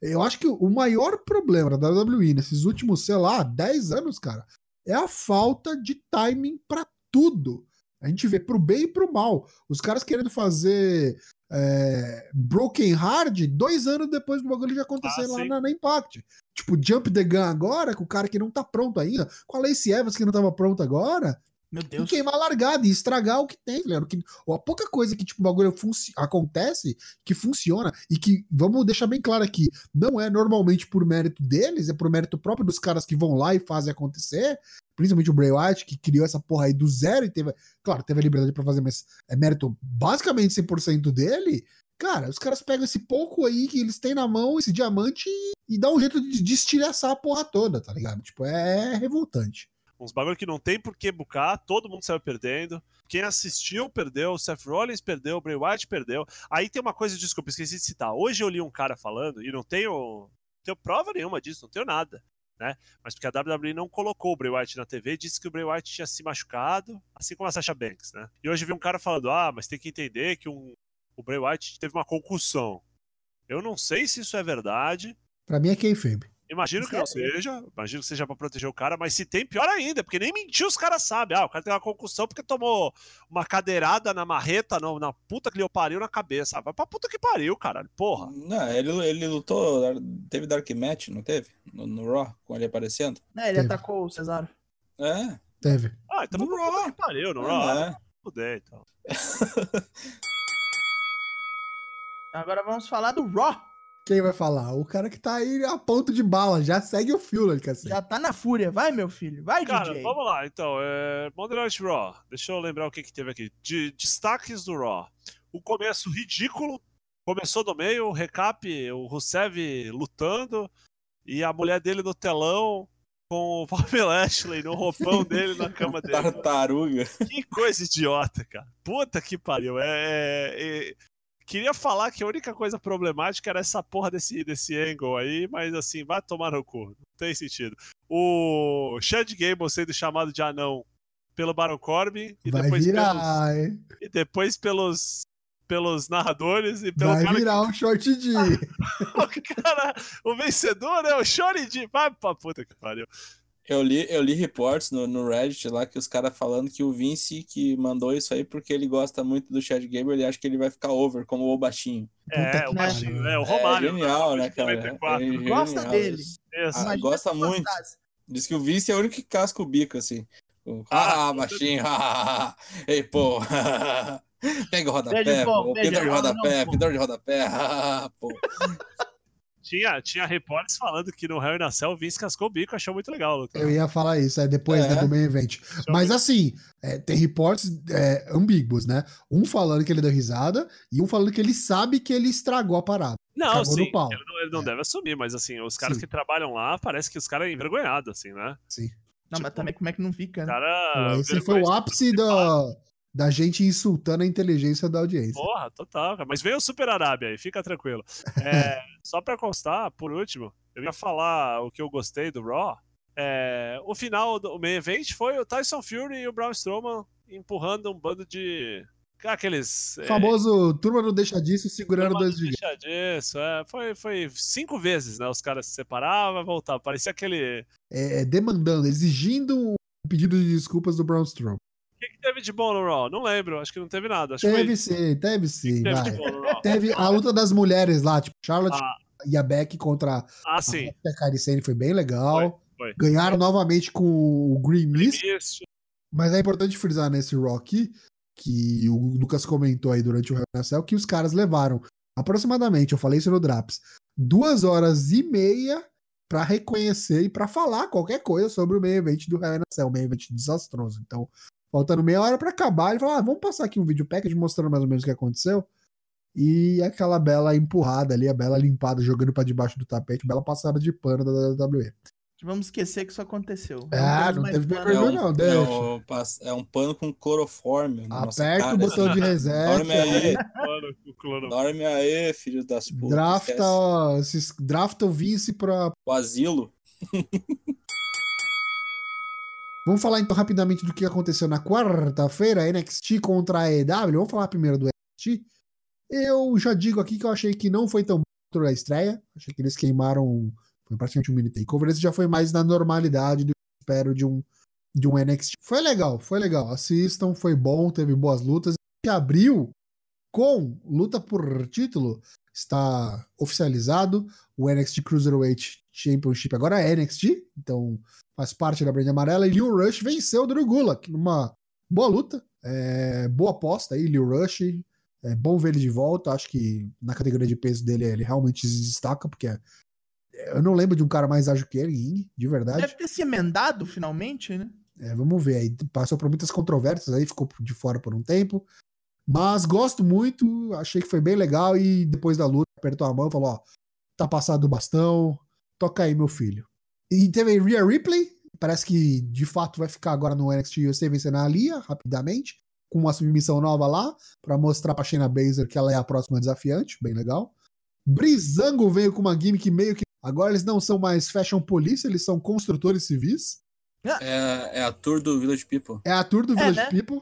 Speaker 2: Eu acho que o maior problema da WWE nesses últimos, sei lá, 10 anos, cara, é a falta de timing pra tudo. A gente vê pro bem e pro mal. Os caras querendo fazer é, Broken Hard dois anos depois do bagulho já acontecer
Speaker 3: Ah,
Speaker 2: lá na, na Impact. Tipo, Jump the Gun agora, com o cara que não tá pronto ainda, com a Lacey Evans que não tava pronto agora,
Speaker 1: Meu
Speaker 2: e
Speaker 1: Deus.
Speaker 2: queimar a largada e estragar o que tem, ligado? Que, ou a pouca coisa que, tipo, o bagulho acontece, que funciona, e que, vamos deixar bem claro aqui, não é normalmente por mérito deles, é por mérito próprio dos caras que vão lá e fazem acontecer, principalmente o Bray Wyatt, que criou essa porra aí do zero e teve, claro, teve a liberdade pra fazer, mas é mérito basicamente 100% dele, cara, os caras pegam esse pouco aí que eles têm na mão, esse diamante, e, e dá um jeito de, de estilhaçar a porra toda, tá ligado? Tipo, é revoltante.
Speaker 3: Uns bagulho que não tem por que bucar, todo mundo saiu perdendo. Quem assistiu perdeu, o Seth Rollins perdeu, o Bray Wyatt perdeu. Aí tem uma coisa, desculpa, esqueci de citar. Hoje eu li um cara falando, e não tenho, não tenho prova nenhuma disso, não tenho nada. Né? Mas porque a WWE não colocou o Bray Wyatt na TV, disse que o Bray Wyatt tinha se machucado, assim como a Sasha Banks, né? E hoje vi um cara falando: ah, mas tem que entender que um, o Bray Wyatt teve uma concussão. Eu não sei se isso é verdade,
Speaker 2: Pra mim é kayfabe.
Speaker 3: Imagino que não seja, imagino que seja pra proteger o cara, mas se tem, pior ainda, porque nem mentiu os caras sabem. Ah, o cara tem uma concussão porque tomou uma cadeirada na marreta, no- na puta que lhe pariu na cabeça. Ah, vai pra puta que pariu, caralho, porra.
Speaker 4: Não, ele, ele lutou, teve Dark Match, não teve? No, no Raw, com ele aparecendo?
Speaker 1: É, ele
Speaker 2: Teve.
Speaker 1: atacou o Cesaro.
Speaker 4: É,
Speaker 2: Teve.
Speaker 3: Ah, então
Speaker 4: No
Speaker 3: vai pra puta
Speaker 4: Raw.
Speaker 3: que pariu, no Raw.
Speaker 4: é.
Speaker 3: Fudeu, então.
Speaker 1: Agora vamos falar do Raw.
Speaker 2: Quem vai falar? O cara que tá aí a ponto de bala, já segue o fio, né.
Speaker 1: Já tá na fúria. Vai, meu filho. Vai,
Speaker 3: Cara,
Speaker 1: DJ.
Speaker 3: vamos lá, então. É... Monday Night Raw. Deixa eu lembrar o que, que teve aqui. De destaques do Raw. O começo ridículo. Começou do meio, o recap, o Rusev lutando e a mulher dele no telão com o Bobby Lashley no roupão dele na cama dele.
Speaker 4: Tartaruga.
Speaker 3: Que coisa idiota, cara. Puta que pariu. É, é- é- Queria falar que a única coisa problemática era essa porra desse, desse angle aí, mas assim, vai tomar no cu. Não tem sentido. O Chad Gable sendo chamado de anão pelo Baron Corbin e
Speaker 2: Vai
Speaker 3: depois,
Speaker 2: virar,
Speaker 3: pelos,
Speaker 2: hein?
Speaker 3: e depois pelos, pelos narradores e pelo
Speaker 2: Vai
Speaker 3: cara,
Speaker 2: virar um short D.
Speaker 3: o cara- o vencedor é o Shorty D. Vai pra puta que pariu.
Speaker 4: Eu li, eu li reports no, no Reddit lá que os caras falando que o Vince que mandou isso aí porque ele gosta muito do Chad Gable, ele acha que ele vai ficar over como o baixinho.
Speaker 3: É, o baixinho,
Speaker 2: pariu.
Speaker 3: é o Romário.
Speaker 4: é genial, né, cara?
Speaker 3: 94.
Speaker 4: É
Speaker 1: Gosta
Speaker 4: genial.
Speaker 1: dele.
Speaker 3: Isso.
Speaker 4: Ah, gosta muito.
Speaker 1: gostasse.
Speaker 4: Diz que o Vince é o único que casca o bico, assim. O-
Speaker 3: Ah,
Speaker 4: Ah, baixinho. Ei, pô. Pega o rodapé,
Speaker 1: pô,
Speaker 4: Pintor de rodapé, pintor de rodapé. Ah, pô.
Speaker 3: Tinha, tinha reportes falando que no Hell in a Cell o Vince cascou o bico, achou muito legal. luta.
Speaker 2: Eu ia falar isso, é depois
Speaker 4: É.
Speaker 2: né, do main event. Mas assim, é, tem reportes é, ambíguos, né? Um falando que ele deu risada e um falando que ele sabe que ele estragou a parada.
Speaker 3: Não, sim, ele não, ele não
Speaker 2: É.
Speaker 3: deve assumir, mas assim, os caras
Speaker 2: Sim.
Speaker 3: que trabalham lá, parece que os caras é envergonhado, assim, né?
Speaker 2: Sim.
Speaker 1: Não, mas
Speaker 3: Tipo,
Speaker 1: também como é que não fica,
Speaker 3: O
Speaker 1: né?
Speaker 3: cara.
Speaker 2: Esse foi o ápice da, da gente insultando a inteligência da audiência.
Speaker 3: Porra, total, cara. Mas veio o Super Arábia aí, fica tranquilo. É, só pra constar, por último, eu ia falar o que eu gostei do Raw. É, o final do main event foi o Tyson Fury e o Braun Strowman empurrando um bando de. Aqueles. é,
Speaker 2: Famoso turma não deixa disso segurando
Speaker 3: Turma
Speaker 2: dois
Speaker 3: não
Speaker 2: gigantes.
Speaker 3: deixa disso, é, foi, foi cinco vezes, né? Os caras se separavam, voltavam. Parecia aquele.
Speaker 2: É, demandando, exigindo um pedido de desculpas do Braun Strowman.
Speaker 3: O que, teve de bom no Raw? Não lembro, acho que não teve nada. Acho
Speaker 2: Teve
Speaker 3: foi.
Speaker 2: sim, teve sim,
Speaker 3: teve
Speaker 2: vai.
Speaker 3: bom.
Speaker 2: Teve a luta das mulheres lá, tipo, Charlotte
Speaker 3: Ah,
Speaker 2: e a Beck contra
Speaker 3: ah, sim.
Speaker 2: a Kairi Sane foi bem legal.
Speaker 3: Foi, foi.
Speaker 2: Ganharam novamente com o Green Mist,
Speaker 3: Mist,
Speaker 2: mas é importante frisar nesse Rock que o Lucas comentou aí durante o Cell que os caras levaram aproximadamente, eu falei isso no Draps, duas horas e meia pra reconhecer e pra falar qualquer coisa sobre o meio event do Cell, o meio event desastroso. Então, faltando meia hora pra acabar, ele falou: ah, vamos passar aqui um vídeo package mostrando mais ou menos o que aconteceu. E aquela bela empurrada ali, a bela limpada jogando pra debaixo do tapete, bela passada de pano da WWE.
Speaker 1: Vamos esquecer que isso aconteceu.
Speaker 2: Ah, não teve
Speaker 4: É um,
Speaker 2: não,
Speaker 4: é,
Speaker 2: deixa.
Speaker 4: um, pass- é um pano com nossa
Speaker 2: Aperta
Speaker 4: cara,
Speaker 2: o botão
Speaker 4: assim.
Speaker 2: de reset.
Speaker 4: Olha aí. Dorme aí, filho das putas.
Speaker 2: Drafta, esses- drafta o Vince pra.
Speaker 4: O asilo.
Speaker 2: Vamos falar então rapidamente do que aconteceu na quarta-feira, NXT contra a EW. Vamos falar primeiro do NXT. Eu já digo aqui que eu achei que não foi tão bom a estreia. Achei que eles queimaram. Foi praticamente um mini takeover. Esse já foi mais na normalidade do que eu espero de um, de um NXT. Foi legal, foi legal. Assistam, foi bom, teve boas lutas. Que abriu com luta por título. Está oficializado. O NXT Cruiserweight Championship agora é NXT. Então faz parte da brand amarela. E Liu Rush venceu o Drew Gulak numa boa luta. É, boa aposta aí, Liu Rush. É bom ver ele de volta. Acho que na categoria de peso dele ele realmente se destaca, porque é- eu não lembro de um cara mais ágil que ele, de verdade.
Speaker 1: Deve ter se emendado finalmente, né?
Speaker 2: É, vamos ver aí. Passou por muitas controvérsias aí, ficou de fora por um tempo. Mas gosto muito, achei que foi bem legal. E depois da luta, apertou a mão e falou: Ó, tá passado o bastão, toca aí, meu filho. E teve a Rhea Ripley, parece que de fato vai ficar agora no NXT USA vencendo a Alia rapidamente, com uma submissão nova lá, pra mostrar pra Shayna Baszler que ela é a próxima desafiante, bem legal. Brizango veio com uma gimmick meio que. Agora eles não são mais fashion police, eles são construtores civis.
Speaker 4: É, é a tour do Village People.
Speaker 2: É a tour do
Speaker 1: É,
Speaker 2: Village
Speaker 1: né?
Speaker 2: People.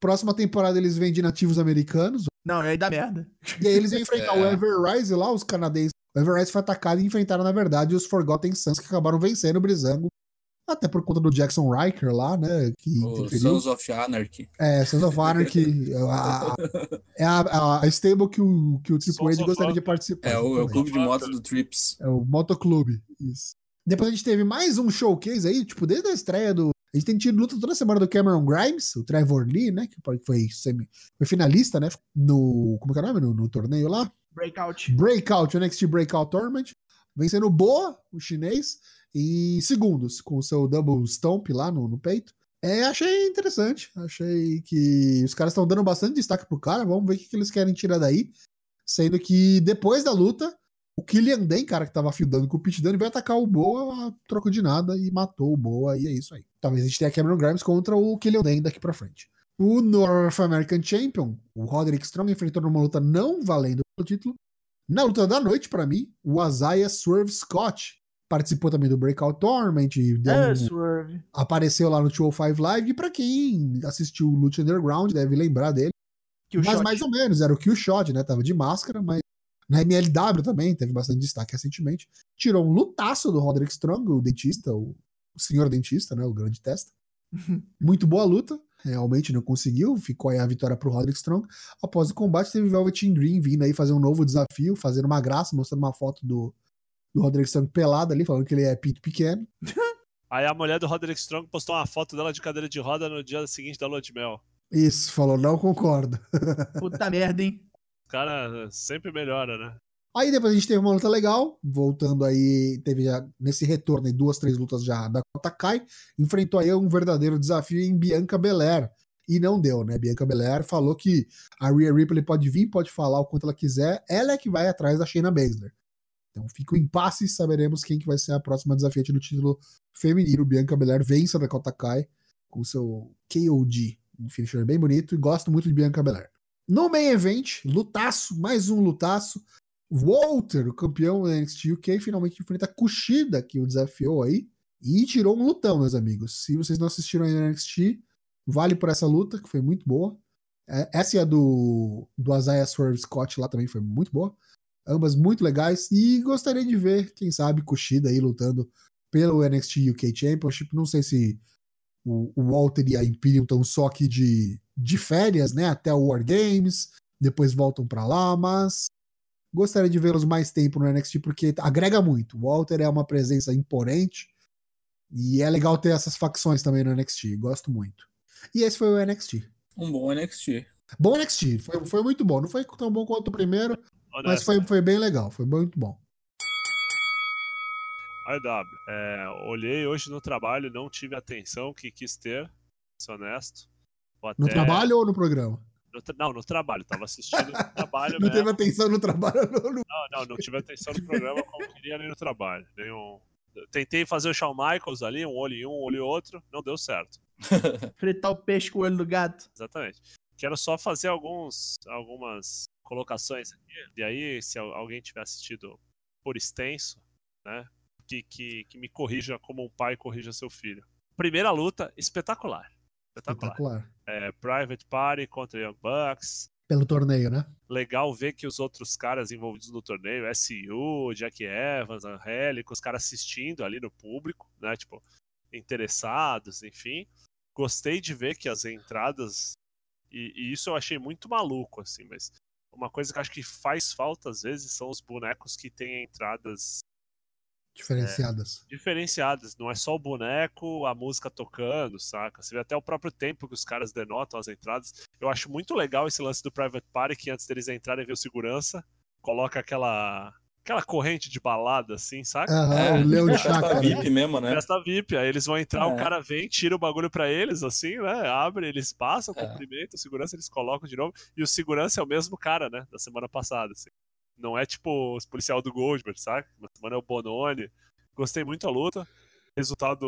Speaker 2: Próxima temporada eles vêm de nativos americanos.
Speaker 1: Não, aí dá merda.
Speaker 2: E aí eles vão enfrentar
Speaker 4: É.
Speaker 2: o Everrise lá, os canadenses. O Everrise foi atacado e enfrentaram, na verdade, os Forgotten Sons que acabaram vencendo o Brizango. Até por conta do Jackson Riker lá, né? Que.
Speaker 4: Sons of Anarchy.
Speaker 2: É, Sons of Anarchy. a- É a, a, a stable que o, que o Triple H gostaria de participar.
Speaker 4: É o, é o clube de moto do Trips.
Speaker 2: É o Motoclube, isso. Depois a gente teve mais um showcase aí, tipo, desde a estreia do. A gente tem tido luta toda semana do Cameron Grimes, o Trevor Lee, né? Que foi, semi, foi finalista, né? No. Como que é o nome? No, no torneio lá.
Speaker 1: Breakout.
Speaker 2: Breakout, o NXT Breakout Tournament. Vencendo Boa, o chinês, em segundos, com o seu double stomp lá no, no peito. É, achei interessante. Achei que os caras estão dando bastante destaque pro cara. Vamos ver o que, que eles querem tirar daí. Sendo que depois da luta, o Killian Dan, cara, que tava fildando com o Pit Dunne, vai atacar o Boa a troco de nada e matou o Boa, e é isso aí. Talvez a gente tenha Cameron Grimes contra o Killian Dan daqui pra frente. O North American Champion, o Roderick Strong, enfrentou numa luta não valendo o título. Na luta da noite, pra mim, o Isaiah Swerve Scott participou também do Breakout Tournament,
Speaker 1: É,
Speaker 2: um-
Speaker 1: Swerve.
Speaker 2: apareceu lá no 205 Live, e pra quem assistiu o Lucha Underground deve lembrar dele. Mas
Speaker 1: shot.
Speaker 2: mais ou menos, era o Kill Shot, né? Tava de máscara, mas na MLW também teve bastante destaque recentemente. Tirou um lutaço do Roderick Strong, o dentista, o, o senhor dentista, né? O grande testa. Muito boa luta, realmente não conseguiu, ficou aí a vitória pro Roderick Strong. Após o combate, teve Velveteen Green vindo aí fazer um novo desafio, fazendo uma graça, mostrando uma foto do, do Roderick Strong pelado ali, falando que ele é pinto pequeno.
Speaker 3: Aí a mulher do Roderick Strong postou uma foto dela de cadeira de roda no dia seguinte da lua de mel.
Speaker 2: Isso, falou, não concordo.
Speaker 1: Puta merda, hein?
Speaker 3: Cara sempre melhora, né?
Speaker 2: Aí depois a gente teve uma luta legal, voltando aí, teve já, nesse retorno aí, duas, três lutas já da Kota Kai, enfrentou aí um verdadeiro desafio em Bianca Belair, e não deu, né? Bianca Belair falou que a Rhea Ripley pode vir, pode falar o quanto ela quiser, ela é que vai atrás da Shayna Baszler. Então fica o impasse e saberemos quem que vai ser a próxima desafiante do título feminino. Bianca Belair vence a Dakota Kai com seu KOD, um finisher bem bonito, e gosto muito de Bianca Belair. No main event, lutaço, mais um lutaço, Walter, o campeão da NXT UK, finalmente enfrenta Kushida, que o desafiou aí, e tirou um lutão, meus amigos. Se vocês não assistiram ainda NXT, vale por essa luta, que foi muito boa. É, Essa e a do, do Isaiah Swerve Scott lá também foi muito boa. Ambas muito legais. E gostaria de ver, quem sabe, Kushida aí lutando pelo NXT UK Championship. Não sei se o, o Walter e a Imperium estão só aqui de, de férias, né? Até o War Games. Depois voltam pra lá, mas gostaria de vê-los mais tempo no NXT porque agrega muito. O Walter é uma presença imponente e é legal ter essas facções também no NXT. Gosto muito. E esse foi o NXT.
Speaker 4: Um bom NXT.
Speaker 2: Bom NXT, foi, foi muito bom. Não foi tão bom quanto o primeiro, mas
Speaker 3: Honesto.
Speaker 2: foi, foi bem legal. Foi muito bom.
Speaker 3: IW. É, olhei hoje no trabalho, não tive a atenção que quis ter, sou honesto. Vou
Speaker 2: No
Speaker 3: até-
Speaker 2: trabalho ou no programa?
Speaker 3: no tra- não, no trabalho. Tava assistindo no trabalho
Speaker 2: Não
Speaker 3: mesmo.
Speaker 2: teve atenção no trabalho, não. não.
Speaker 3: Não, não, não tive atenção no programa como queria nem no trabalho. Nenhum... Tentei fazer o Shawn Michaels ali, um olho em um, um olho em outro, não deu certo.
Speaker 1: Fritar o peixe com o olho do gato.
Speaker 3: Exatamente. Quero só fazer alguns, algumas colocações aqui. E aí, se alguém tiver assistido por extenso, né? Que, que, que me corrija como um pai corrija seu filho. Primeira luta, espetacular. Espetacular.
Speaker 2: Espetacular.
Speaker 3: É, Private Party contra Young Bucks.
Speaker 2: Pelo torneio, né?
Speaker 3: Legal ver que os outros caras envolvidos no torneio, SU, Jack Evans, Angélica, os caras assistindo ali no público, né? Tipo, interessados, enfim. Gostei de ver que as entradas. E, e isso eu achei muito maluco, assim, mas uma coisa que acho que faz falta às vezes são os bonecos que têm entradas
Speaker 2: Diferenciadas.
Speaker 3: É, diferenciadas. Não é só o boneco, a música tocando, saca? Você vê até o próprio tempo que os caras denotam as entradas. Eu acho muito legal esse lance do Private Party, que antes deles entrarem vê o segurança, coloca aquela aquela corrente de balada, assim, saca?
Speaker 2: Aham, é, o leão de chácara.
Speaker 4: VIP mesmo, né?
Speaker 3: Festa VIP. Aí eles vão entrar, é. o cara vem, tira o bagulho pra eles, assim, né? Abre, eles passam, é. cumprimentam, o segurança eles colocam de novo. E o segurança é o mesmo cara, né? Da semana passada, assim. Não é tipo os policial do Goldberg, saca? Na semana é o Bononi. Gostei muito da luta. Resultado,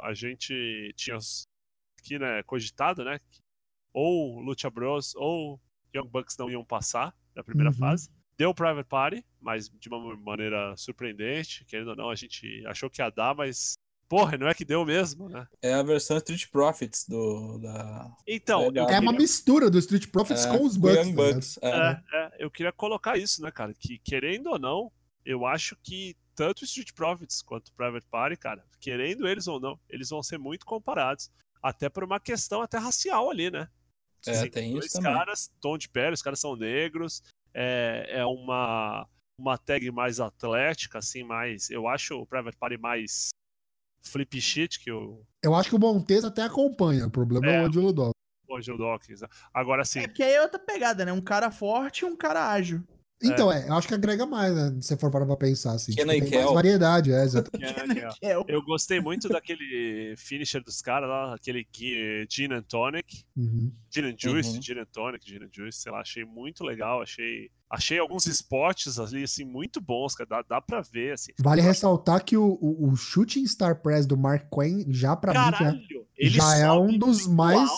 Speaker 3: a gente tinha aqui, né, cogitado, né? Ou Lucha Bros ou Young Bucks não iam passar na primeira uhum. fase. Deu Private Party, mas de uma maneira surpreendente. Querendo ou não, a gente achou que ia dar, mas. Porra, não é que deu mesmo, né?
Speaker 4: É a versão Street Profits do. Da...
Speaker 3: Então.
Speaker 2: É, é uma mistura do Street Profits é, com os Bucks. Young Bucks
Speaker 3: né? é. é, eu queria colocar isso, né, cara? Que querendo ou não, eu acho que tanto Street Profits quanto Private Party, cara, querendo eles ou não, eles vão ser muito comparados. Até por uma questão até racial ali, né?
Speaker 4: É, assim, tem isso também.
Speaker 3: caras, tom de pele, os caras são negros, é, é uma, uma tag mais atlética, assim, mais. Eu acho o Private Party mais flip shit que o.
Speaker 2: Eu acho que o Montes até acompanha. O problema é, é o Angelo Dawkins.
Speaker 3: O Angelo Dawkins. Né? Agora sim. É
Speaker 1: que aí é outra pegada, né? Um cara forte e um cara ágil.
Speaker 2: Então, é.
Speaker 1: é.
Speaker 2: eu acho que agrega mais, né? Se for parar pra pensar, assim.
Speaker 4: Tipo,
Speaker 2: tem
Speaker 4: mais
Speaker 2: variedade, é, exatamente.
Speaker 3: Eu gostei muito daquele finisher dos caras lá, aquele Gin and Tonic.
Speaker 2: Uhum.
Speaker 3: Gin and Juice, uhum. Gin and Tonic, Gin and Juice, sei lá, achei muito legal, achei Achei alguns spots ali, assim, muito bons, cara. Dá, dá pra ver, assim.
Speaker 2: Vale ressaltar que o, o, o, Shooting Star Press do Mark Quinn, já pra Caralho, mim, já, já é um dos mais,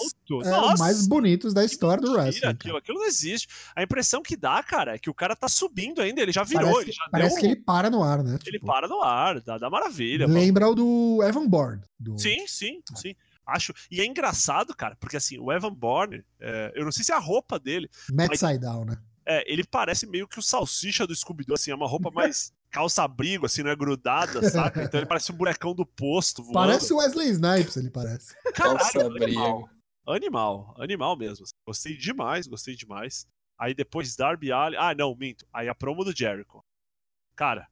Speaker 2: é, mais bonitos da história do wrestling.
Speaker 3: Aquilo, aquilo não existe. A impressão que dá, cara, é que o cara tá subindo ainda, ele já virou.
Speaker 2: Parece,
Speaker 3: ele já
Speaker 2: parece deu... que ele para no ar, né?
Speaker 3: Ele tipo... para no ar, dá, dá maravilha.
Speaker 2: Lembra mano. o do Evan Bourne. Do...
Speaker 3: Sim, sim, sim. Acho. E é engraçado, cara, porque assim, o Evan Bourne, é, eu não sei se é a roupa dele.
Speaker 2: Matt mas... Sydal, né?
Speaker 3: É, ele parece meio que o salsicha do Scooby-Doo, assim, é uma roupa mais calça-abrigo, assim, não é grudada, saca? Então ele parece um bonecão do posto voando.
Speaker 2: Parece o Wesley Snipes, ele parece.
Speaker 3: Caralho, animal. Animal, animal mesmo. Assim. Gostei demais, gostei demais. Aí depois Darby Allin... Ah, não, minto. Aí a promo do Jericho. Cara,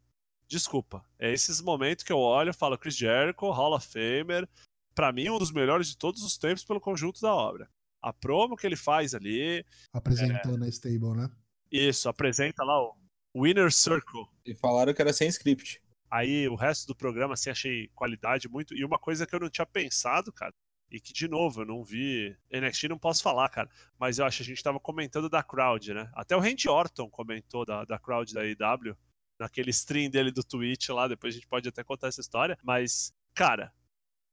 Speaker 3: desculpa. É esses momentos que eu olho e falo Chris Jericho, Hall of Famer. Pra mim, um dos melhores de todos os tempos pelo conjunto da obra. A promo que ele faz ali...
Speaker 2: Apresentou é... na stable, né?
Speaker 3: Isso, apresenta lá o Winner Circle.
Speaker 4: E falaram que era sem script.
Speaker 3: Aí o resto do programa, assim, achei qualidade muito. E uma coisa que eu não tinha pensado, cara, e que, de novo, eu não vi. NXT não posso falar, cara. Mas eu acho que a gente tava comentando da crowd, né? Até o Randy Orton comentou da, da crowd da AEW, naquele stream dele do Twitch lá. Depois a gente pode até contar essa história. Mas, cara,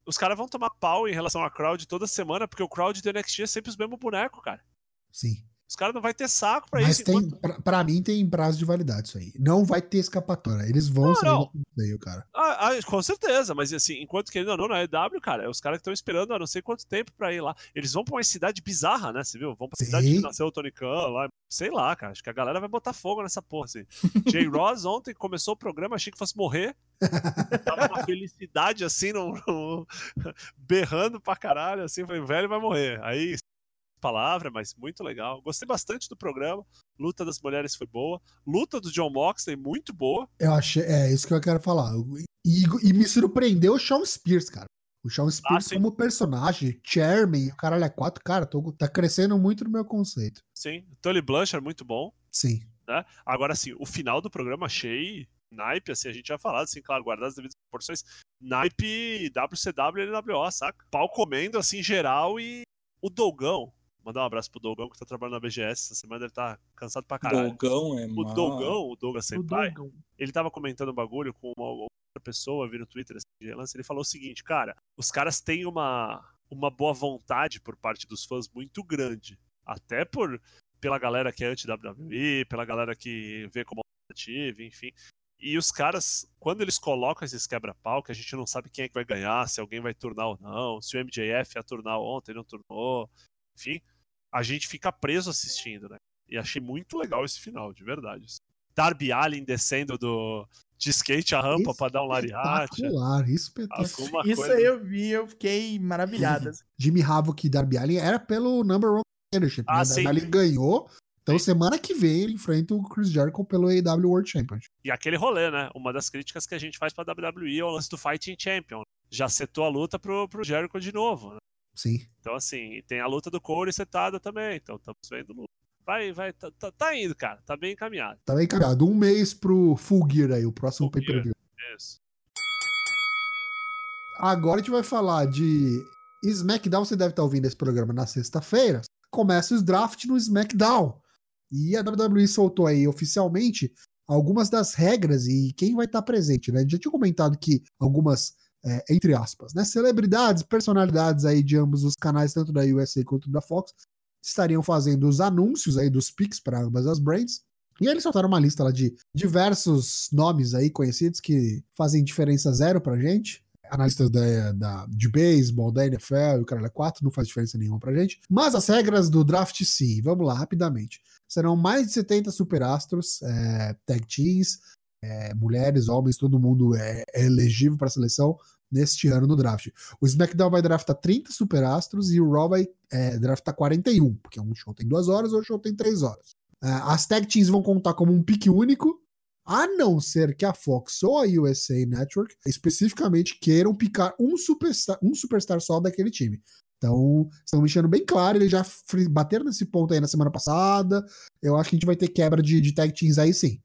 Speaker 3: os caras vão tomar pau em relação à crowd toda semana, porque o crowd do NXT é sempre os mesmos bonecos, cara.
Speaker 2: Sim.
Speaker 3: Os caras não vão ter saco pra
Speaker 2: Mas
Speaker 3: isso.
Speaker 2: Mas enquanto... pra, pra, mim tem prazo de validade isso aí. Não vai ter escapatória. Eles vão
Speaker 3: ser
Speaker 2: meio, cara.
Speaker 3: Ah, ah, com certeza, mas assim, enquanto que ainda não na EW, cara, é os caras que estão esperando há não sei quanto tempo pra ir lá. Eles vão pra uma cidade bizarra, né? Você viu? Vão pra Sim. cidade que nasceu o Tony Khan lá. Sei lá, cara. Acho que a galera vai botar fogo nessa porra, assim. Jay Ross ontem começou o programa, achei que fosse morrer. Tava uma felicidade assim, no, no... berrando pra caralho, assim. Falei, velho vai morrer. Aí palavra, mas muito legal. Gostei bastante do programa. Luta das mulheres foi boa. Luta do John Moxley, muito boa.
Speaker 2: Eu achei, é isso que eu quero falar. E, e me surpreendeu o Sean Spears, cara. O Sean Spears ah, como personagem, chairman, o caralho é quatro, cara, tô, tá crescendo muito no meu conceito.
Speaker 3: Sim, Tully Blanchard muito bom.
Speaker 2: Sim.
Speaker 3: Né? Agora, assim, o final do programa achei naipe, assim, a gente já falado, assim, claro, guardar as devidas proporções, naipe WCW e NWO, saca? Pau comendo, assim, geral e o Dogão, Mandar um abraço pro Dogão que tá trabalhando na BGS essa semana, deve estar tá cansado pra caralho.
Speaker 4: Dogão é
Speaker 3: O Dogão, o Douglas Senpai, o ele tava comentando um bagulho com uma outra pessoa, vi no Twitter lance, ele falou o seguinte, cara, os caras têm uma, uma boa vontade por parte dos fãs muito grande. Até por pela galera que é anti-WWE, pela galera que vê como alternativa, enfim. E os caras, quando eles colocam esses quebra-pau, que a gente não sabe quem é que vai ganhar, se alguém vai turnar ou não, se o MJF ia turnar ontem, não turnou, enfim, a gente fica preso assistindo, né? E achei muito legal esse final, de verdade. Darby Allin descendo do, de skate a rampa para dar um lariate.
Speaker 2: Espetacular, espetacular.
Speaker 1: Isso coisa... aí eu vi, eu fiquei maravilhada.
Speaker 2: Jimmy Havoc e Darby Allin era pelo number one leadership. Ah, né? Darby Allin ganhou. Então, sim. semana que vem, ele enfrenta o Chris Jericho pelo AEW World Championship.
Speaker 3: E aquele rolê, né? Uma das críticas que a gente faz pra WWE é o lance do Fighting Champion. Já setou a luta pro, pro Jericho de novo, né?
Speaker 2: Sim.
Speaker 3: Então, assim, tem a luta do Corey setada também. Então, estamos vendo luta. Vai, vai, tá, tá, tá, indo, cara. Tá bem encaminhado.
Speaker 2: Tá bem encaminhado. Um mês pro Full Gear aí, o próximo pay-per-view.
Speaker 3: Isso.
Speaker 2: Agora a gente vai falar de SmackDown. Você deve estar ouvindo esse programa na sexta-feira. Começa os draft no SmackDown. E a WWE soltou aí oficialmente algumas das regras e quem vai estar presente, né? A gente já tinha comentado que algumas, é, entre aspas, né? Celebridades, personalidades aí de ambos os canais, tanto da USA quanto da Fox, estariam fazendo os anúncios aí dos picks para ambas as brands. E eles soltaram uma lista lá de diversos nomes aí conhecidos que fazem diferença zero pra gente. Analistas da, da, de beisebol, da NFL e o cara é 4 não faz diferença nenhuma pra gente. Mas as regras do draft, sim. Vamos lá, rapidamente. Serão mais de 70 superastros, é, tag teams, é, mulheres, homens, todo mundo é, é elegível para a seleção neste ano no draft. O SmackDown vai draftar 30 superastros e o Raw vai é, draftar 41, porque um show tem duas horas, outro show tem três horas. É, as tag teams vão contar como um pique único, a não ser que a Fox ou a USA Network especificamente queiram picar um superstar, um superstar só daquele time. Então, estão mexendo bem claro, eles já bateram nesse ponto aí na semana passada. Eu acho que a gente vai ter quebra de, de tag teams aí sim.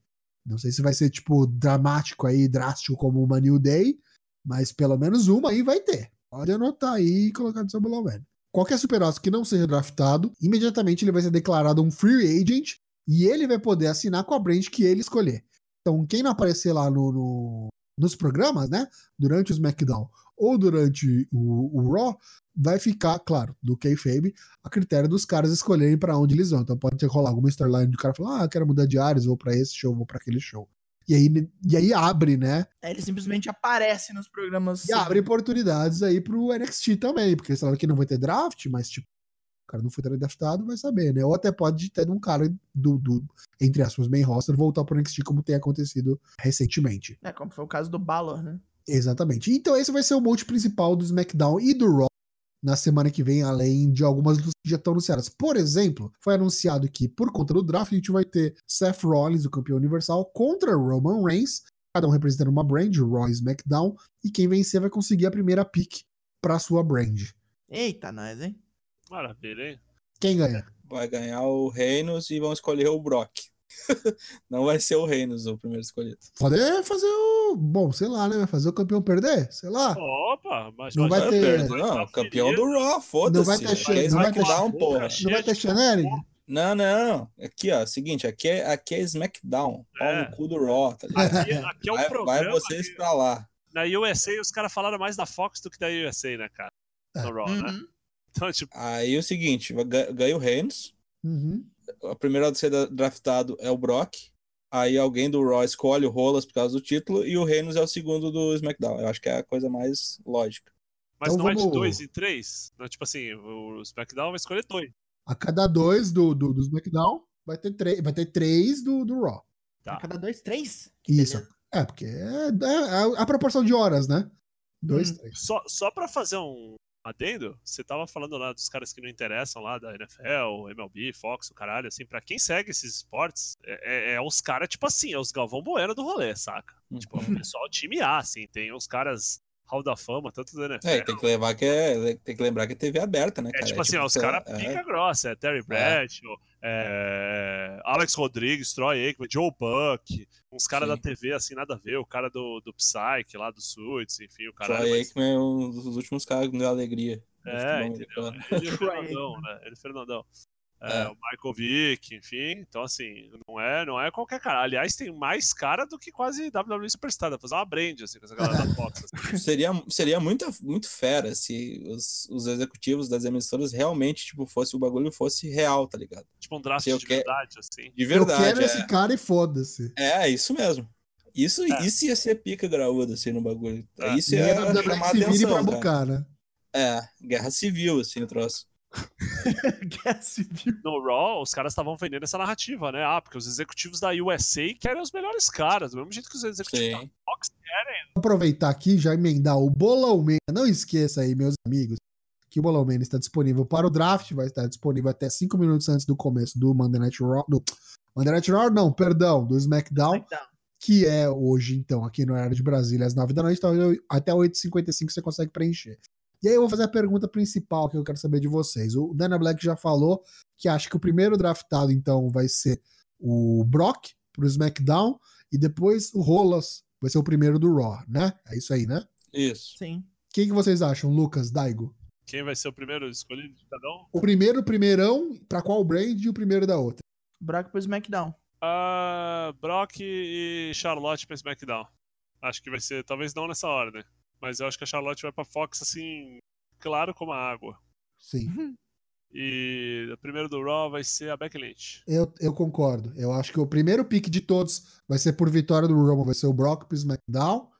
Speaker 2: Não sei se vai ser, tipo, dramático aí, drástico como uma New Day, mas pelo menos uma aí vai ter. Pode anotar aí e colocar no seu velho. Qualquer super-astro que não seja draftado, imediatamente ele vai ser declarado um free agent e ele vai poder assinar com a brand que ele escolher. Então, quem não aparecer lá no, no nos programas, né, durante o SmackDown ou durante o, o Raw, vai ficar, claro, do kayfabe, a critério dos caras escolherem para onde eles vão. Então pode ter rolar alguma storyline do cara falar, ah, quero mudar de áreas, vou para esse show, vou para aquele show. E aí, e aí abre, né?
Speaker 1: É, ele simplesmente aparece nos programas.
Speaker 2: E abre oportunidades aí pro NXT também, porque eles falaram que não vai ter draft, mas tipo, o cara não foi draftado, vai saber, né? Ou até pode ter um cara do, do entre aspas, main roster voltar pro NXT como tem acontecido recentemente.
Speaker 1: É, como foi o caso do Balor, né?
Speaker 2: Exatamente. Então esse vai ser o monte principal do SmackDown e do Raw na semana que vem, além de algumas lutas que já estão anunciadas. Por exemplo, foi anunciado que, por conta do draft, a gente vai ter Seth Rollins, o campeão universal, contra Roman Reigns, cada um representando uma brand, Raw e SmackDown, e quem vencer vai conseguir a primeira pick para sua brand.
Speaker 1: Eita, nós, hein?
Speaker 3: Maravilha, hein?
Speaker 2: Quem ganha?
Speaker 4: Vai ganhar o Reinos e vão escolher o Brock. não vai ser o Reinos o primeiro escolhido.
Speaker 2: Pode fazer o. Bom, sei lá, né? Vai fazer o campeão perder? Sei lá.
Speaker 3: Opa, mas
Speaker 2: não vai ter.
Speaker 4: Não, campeão do Raw, foda-se.
Speaker 2: Não vai ter chance. Não vai ter
Speaker 4: porra.
Speaker 2: Não vai ter Chanelli?
Speaker 4: Não, não. Aqui, ó, seguinte, aqui é, aqui é SmackDown. Pau
Speaker 3: É.
Speaker 4: no cu do Raw, tá ligado?
Speaker 3: Aqui, aqui é um
Speaker 4: Vai,
Speaker 3: programa.
Speaker 4: vai vocês
Speaker 3: que-
Speaker 4: pra lá.
Speaker 3: Na USA, os caras falaram mais da Fox do que da USA, né, cara? No Raw, né?
Speaker 1: Uhum.
Speaker 3: Então, tipo,
Speaker 4: Aí é o seguinte, ganha o Reinos.
Speaker 2: Uhum.
Speaker 4: A primeira a ser draftado é o Brock. Aí alguém do Raw escolhe o Rolas por causa do título. E o Reinos é o segundo do SmackDown. Eu acho que é a coisa mais lógica.
Speaker 3: mas
Speaker 2: Então
Speaker 3: não é de
Speaker 2: vamos-
Speaker 3: dois em três? Não, tipo assim, o SmackDown vai escolher dois.
Speaker 2: A cada dois do, do, do SmackDown, vai ter, três, vai ter três do, do Raw.
Speaker 3: Tá.
Speaker 1: A cada dois, três? Que
Speaker 2: Isso.
Speaker 1: beleza.
Speaker 2: É, porque é, é a proporção de horas, né? Dois,
Speaker 1: Hum.
Speaker 2: três.
Speaker 3: Só, só pra fazer um adendo, você tava falando lá dos caras que não interessam lá, da NFL, MLB, Fox, o caralho, assim, pra quem segue esses esportes, é, é- é os caras, tipo assim, é os Galvão Bueno do rolê, saca? Tipo, é o pessoal time A, assim, tem os caras Hall da Fama, tanto do NFL.
Speaker 4: É, tem que levar que é, tem que lembrar que é TV aberta, né,
Speaker 3: É
Speaker 4: cara?
Speaker 3: tipo assim, ó, os
Speaker 4: sei lá,
Speaker 3: caras
Speaker 4: é.
Speaker 3: pica grossa, é Terry Bradshaw, é, Alex Rodrigues, Troy Aikman, Joe Buck, uns caras da TV assim, nada a ver, o cara do, do Psyche lá do Suits, enfim, o cara.
Speaker 4: Troy Aikman é um dos últimos caras que me deu alegria.
Speaker 3: É, entendeu? Ele o
Speaker 1: Troy
Speaker 3: Fernandão, né? Ele o Fernandão. É,
Speaker 4: É.
Speaker 3: o Michael Vick, enfim. Então, assim, não é, não é qualquer cara. Aliás, tem mais cara do que quase WWE Superstar. Dá pra fazer uma brand, assim, com essa galera da Fox. assim.
Speaker 4: Seria, seria muito, muito fera se os, os executivos das emissoras realmente, tipo, fosse o bagulho fosse real, tá ligado?
Speaker 3: Tipo um draft
Speaker 4: Se eu
Speaker 3: de
Speaker 4: quer-
Speaker 3: verdade, assim.
Speaker 4: De
Speaker 2: eu
Speaker 4: verdade.
Speaker 2: quero
Speaker 4: é.
Speaker 2: esse cara e foda-se.
Speaker 4: É, isso mesmo. Isso,
Speaker 3: É.
Speaker 4: isso ia ser pica graúda, assim, no bagulho.
Speaker 3: É.
Speaker 4: Isso ia
Speaker 2: a WWE
Speaker 4: chamar
Speaker 2: pra
Speaker 4: atenção, cara.
Speaker 2: bucar, né?
Speaker 4: É, guerra civil, assim, o troço.
Speaker 1: Guerra Civil.
Speaker 3: No Raw, os caras estavam vendendo essa narrativa, né? Ah, porque os executivos da USA querem os melhores caras, do mesmo jeito que os executivos da
Speaker 4: Sim.
Speaker 3: Fox querem.
Speaker 2: Vou aproveitar aqui e já emendar o Bolão Man. Não esqueça aí, meus amigos, que o Bolão Man está disponível para o draft, vai estar disponível até 5 minutos antes do começo do Monday Night Raw. Do Monday Night Raw, não, perdão, do SmackDown, que é hoje, então, aqui no horário de Brasília, às 9 da noite, então até 8h55 você consegue preencher. E aí eu vou fazer a pergunta principal que eu quero saber de vocês. O Dana Black já falou que acha que o primeiro draftado, então, vai ser o Brock pro SmackDown e depois o Rolas vai ser o primeiro do Raw, né? É isso aí, né?
Speaker 4: Isso.
Speaker 1: Sim.
Speaker 2: Quem que vocês acham, Lucas, Daigo?
Speaker 3: Quem vai ser o primeiro escolhido de cada um?
Speaker 2: O primeiro, primeirão, pra qual brand e o primeiro da outra?
Speaker 1: Brock pro SmackDown.
Speaker 3: Ah, Brock e Charlotte pra SmackDown. Acho que vai ser, talvez não nessa ordem. Mas eu acho que a Charlotte vai pra Fox, assim, claro como a água.
Speaker 2: Sim,
Speaker 3: E o primeiro do Raw vai ser a Becky Lynch.
Speaker 2: eu, eu concordo. Eu acho que o primeiro pick de todos vai ser por vitória do Roman, vai ser o Brock pro SmackDown.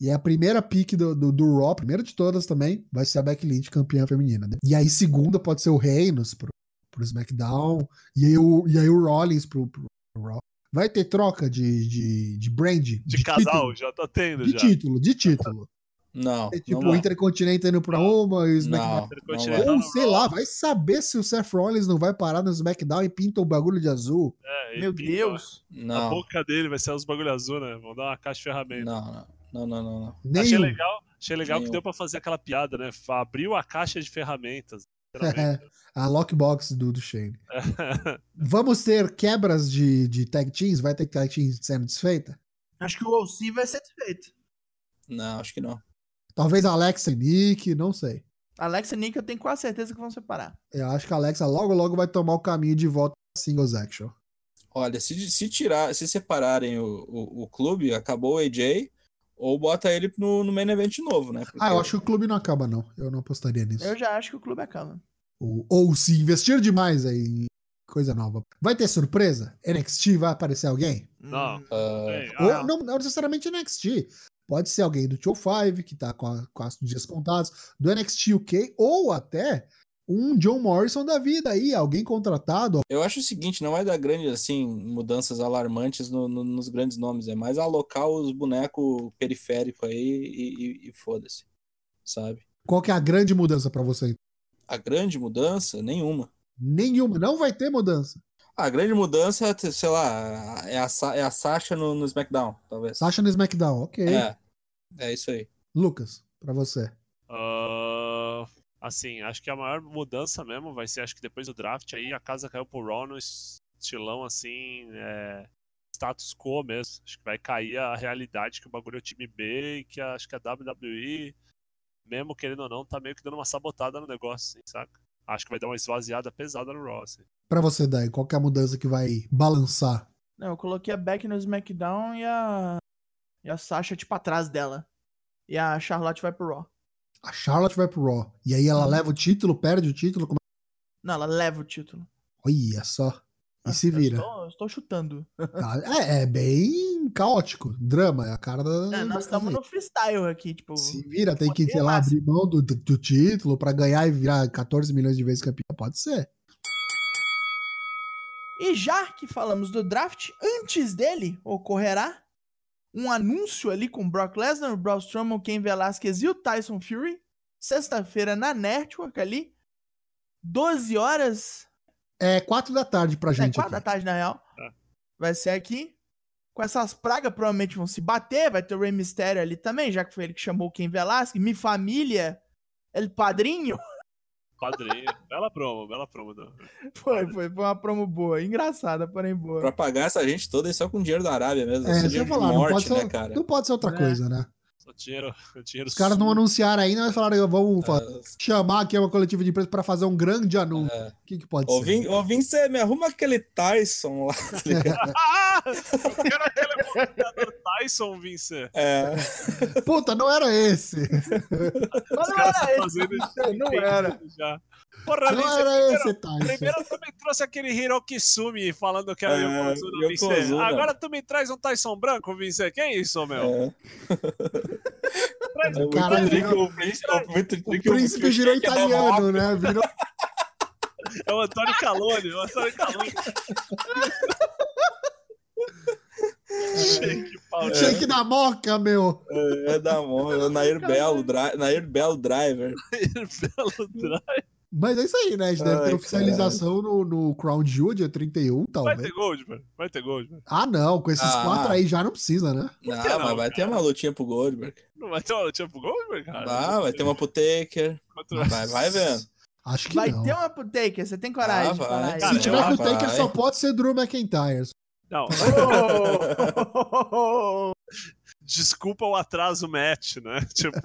Speaker 2: E a primeira pick do, do, do Raw, primeira de todas também, vai ser a Becky Lynch, campeã feminina. E aí, segunda pode ser o Reinos pro, pro SmackDown. E aí o, e aí o Rollins pro, pro Raw. Vai ter troca de, de, de brand?
Speaker 3: De, casal, já tá tendo,
Speaker 2: De
Speaker 3: já.
Speaker 2: título, de título.
Speaker 4: Não.
Speaker 2: É tipo
Speaker 4: não
Speaker 2: o. Intercontinental indo pra uma e o SmackDown.
Speaker 4: Não, não.
Speaker 2: Ou sei lá, vai saber se o Seth Rollins não vai parar no SmackDown e pinta o bagulho de azul.
Speaker 3: É,
Speaker 1: Meu
Speaker 3: pinta
Speaker 1: Deus.
Speaker 3: A
Speaker 4: Não,
Speaker 3: boca dele vai ser os bagulho azul, né? Vão dar uma caixa de ferramentas.
Speaker 4: não, não, não, não, não.
Speaker 2: Nem
Speaker 3: Achei
Speaker 2: um.
Speaker 3: legal, achei legal que deu pra fazer aquela piada, né? Abriu a caixa de ferramentas.
Speaker 2: A lockbox do, do Shane. Vamos ter quebras de, de tag teams? Vai ter tag teams sendo desfeita?
Speaker 1: Acho que o OC vai ser desfeito.
Speaker 4: Não, acho que não.
Speaker 2: Talvez a Alexa e Nick, não sei.
Speaker 1: Alexa e Nick eu tenho quase certeza que vão separar.
Speaker 2: Eu acho que a Alexa logo logo vai tomar o caminho de volta a singles action.
Speaker 4: Olha, se, se tirar, se separarem o, o, o clube, acabou o AJ, ou bota ele no, no main event novo, né? Porque-
Speaker 2: Ah, eu acho que o clube não acaba, não. Eu não apostaria nisso.
Speaker 1: Eu já acho que o clube acaba.
Speaker 2: Ou, ou se investir demais aí em coisa nova. Vai ter surpresa? NXT vai aparecer alguém?
Speaker 3: Não.
Speaker 2: Ou
Speaker 3: ah,
Speaker 2: não, não necessariamente NXT. Pode ser alguém do Show 5, que tá com, a, com os dias contados, do NXT UK, ou até um John Morrison da vida aí, alguém contratado.
Speaker 4: eu acho o seguinte, não é dar grandes, assim, mudanças alarmantes no- no- nos grandes nomes, é mais alocar os bonecos periféricos aí e, e- e foda-se, sabe?
Speaker 2: Qual que é a grande mudança pra você?
Speaker 4: A grande mudança, nenhuma.
Speaker 2: Nenhuma, não vai ter mudança.
Speaker 4: A grande mudança, sei lá, é a, é a Sasha no, no SmackDown, talvez.
Speaker 2: Sasha no SmackDown, ok.
Speaker 4: É, é isso aí.
Speaker 2: Lucas, pra você.
Speaker 3: ah, assim, acho que a maior mudança mesmo vai ser, acho que depois do draft aí, a casa caiu pro Raw no estilão assim, é, status quo mesmo. Acho que vai cair a realidade que o bagulho é o time B e que a- acho que a WWE, mesmo querendo ou não, tá meio que dando uma sabotada no negócio, assim, saca? Acho que vai dar uma esvaziada pesada no Raw, assim.
Speaker 2: Pra você, Dai, qual que é a mudança que vai balançar?
Speaker 1: Não, eu coloquei a Beck no SmackDown e a. E a Sasha, tipo, atrás dela. E a Charlotte vai pro Raw.
Speaker 2: A Charlotte vai pro Raw. E aí ela leva o título, perde o título. Como...
Speaker 1: Não, ela leva o título.
Speaker 2: Olha só. E se
Speaker 1: Eu
Speaker 2: vira.
Speaker 1: estou, eu estou chutando.
Speaker 2: Tá, É, é bem caótico. Drama, é a cara da.
Speaker 1: É, nós estamos no freestyle aqui, tipo.
Speaker 2: Se vira, tem que, sei lá,
Speaker 1: massa.
Speaker 2: abrir mão do, do, título pra ganhar e virar 14 milhões de vezes campeão. Pode ser.
Speaker 1: E já que falamos do draft, antes dele ocorrerá um anúncio ali com Brock Lesnar, o Braun Strowman, o Ken Velasquez e o Tyson Fury. Sexta-feira na Network ali. 12 horas.
Speaker 2: É 4 da tarde pra
Speaker 1: É,
Speaker 2: gente.
Speaker 1: 4 da
Speaker 2: aqui.
Speaker 1: tarde, na real.
Speaker 3: É.
Speaker 1: Vai ser aqui. Com essas pragas, provavelmente vão se bater. Vai ter o Rey Mysterio ali também, já que foi ele que chamou o Ken Velasquez. Mi família, El Padrinho.
Speaker 3: Padrinho. bela promo, bela promo. Do...
Speaker 1: Foi, foi, foi uma promo boa. Engraçada, porém boa.
Speaker 4: Pra pagar essa gente toda é só com dinheiro da Arábia mesmo.
Speaker 2: É,
Speaker 4: dinheiro
Speaker 2: falar,
Speaker 4: de
Speaker 2: não
Speaker 4: morte,
Speaker 2: pode, ser,
Speaker 4: né, cara?
Speaker 2: não pode ser outra
Speaker 1: É.
Speaker 2: coisa, né?
Speaker 3: O dinheiro, o dinheiro
Speaker 2: Os caras não anunciaram ainda, mas falaram, vamos fa-
Speaker 4: Ah,
Speaker 2: chamar aqui uma coletiva de imprensa pra fazer um grande anúncio.
Speaker 4: É.
Speaker 2: O que, que pode ser?
Speaker 4: Ô, Vince, me arruma aquele Tyson lá, tá ligado?
Speaker 3: Ah! Eu quero aquele lutador Tyson, Vince.
Speaker 4: É.
Speaker 2: Puta, não era esse.
Speaker 1: Mas não era esse. Não era.
Speaker 3: Já. Porra,
Speaker 2: Não
Speaker 3: Vince,
Speaker 2: era
Speaker 3: primeiro,
Speaker 2: esse, Tyson.
Speaker 3: primeiro tu me trouxe aquele Hiroki Sumi falando que era
Speaker 4: É,
Speaker 3: Yokozuna, Vince.
Speaker 4: Yokozuna.
Speaker 3: Agora tu me traz um Tyson branco, Vince. Que isso, meu?
Speaker 4: É.
Speaker 3: Traz
Speaker 4: É
Speaker 3: um
Speaker 2: Caralho,
Speaker 4: o príncipe, o
Speaker 2: O príncipe
Speaker 4: shake da
Speaker 2: italiano, né? Virou
Speaker 3: É o Antônio Calone, o Antônio Calone. Shake pau.
Speaker 2: shake da moca, meu.
Speaker 4: É, é da mão, é o Nair Belo, dri Nair Belo Driver.
Speaker 3: Belo drive.
Speaker 2: Mas é isso aí, né? A gente deve ter oficialização no, no Crown Jewel, dia 31,
Speaker 3: Vai
Speaker 2: talvez.
Speaker 3: ter Goldberg, vai ter Goldberg.
Speaker 2: Ah, não, com esses
Speaker 4: Ah.
Speaker 2: quatro aí já não precisa, né?
Speaker 4: Não,
Speaker 3: não,
Speaker 4: mas vai ter
Speaker 3: cara?
Speaker 4: uma lutinha pro Goldberg.
Speaker 3: Não vai ter uma lutinha pro Goldberg, cara?
Speaker 4: Ah, vai ter uma pro Taker. Vai, vai vendo.
Speaker 2: Acho que
Speaker 1: Vai
Speaker 2: não.
Speaker 1: ter uma pro Taker, você tem coragem.
Speaker 4: Ah, vai.
Speaker 2: Se tiver com o
Speaker 4: vai.
Speaker 2: Taker, só pode ser Drew McIntyre.
Speaker 3: Não,
Speaker 1: Oh!
Speaker 3: desculpa o atraso match, né? Tipo,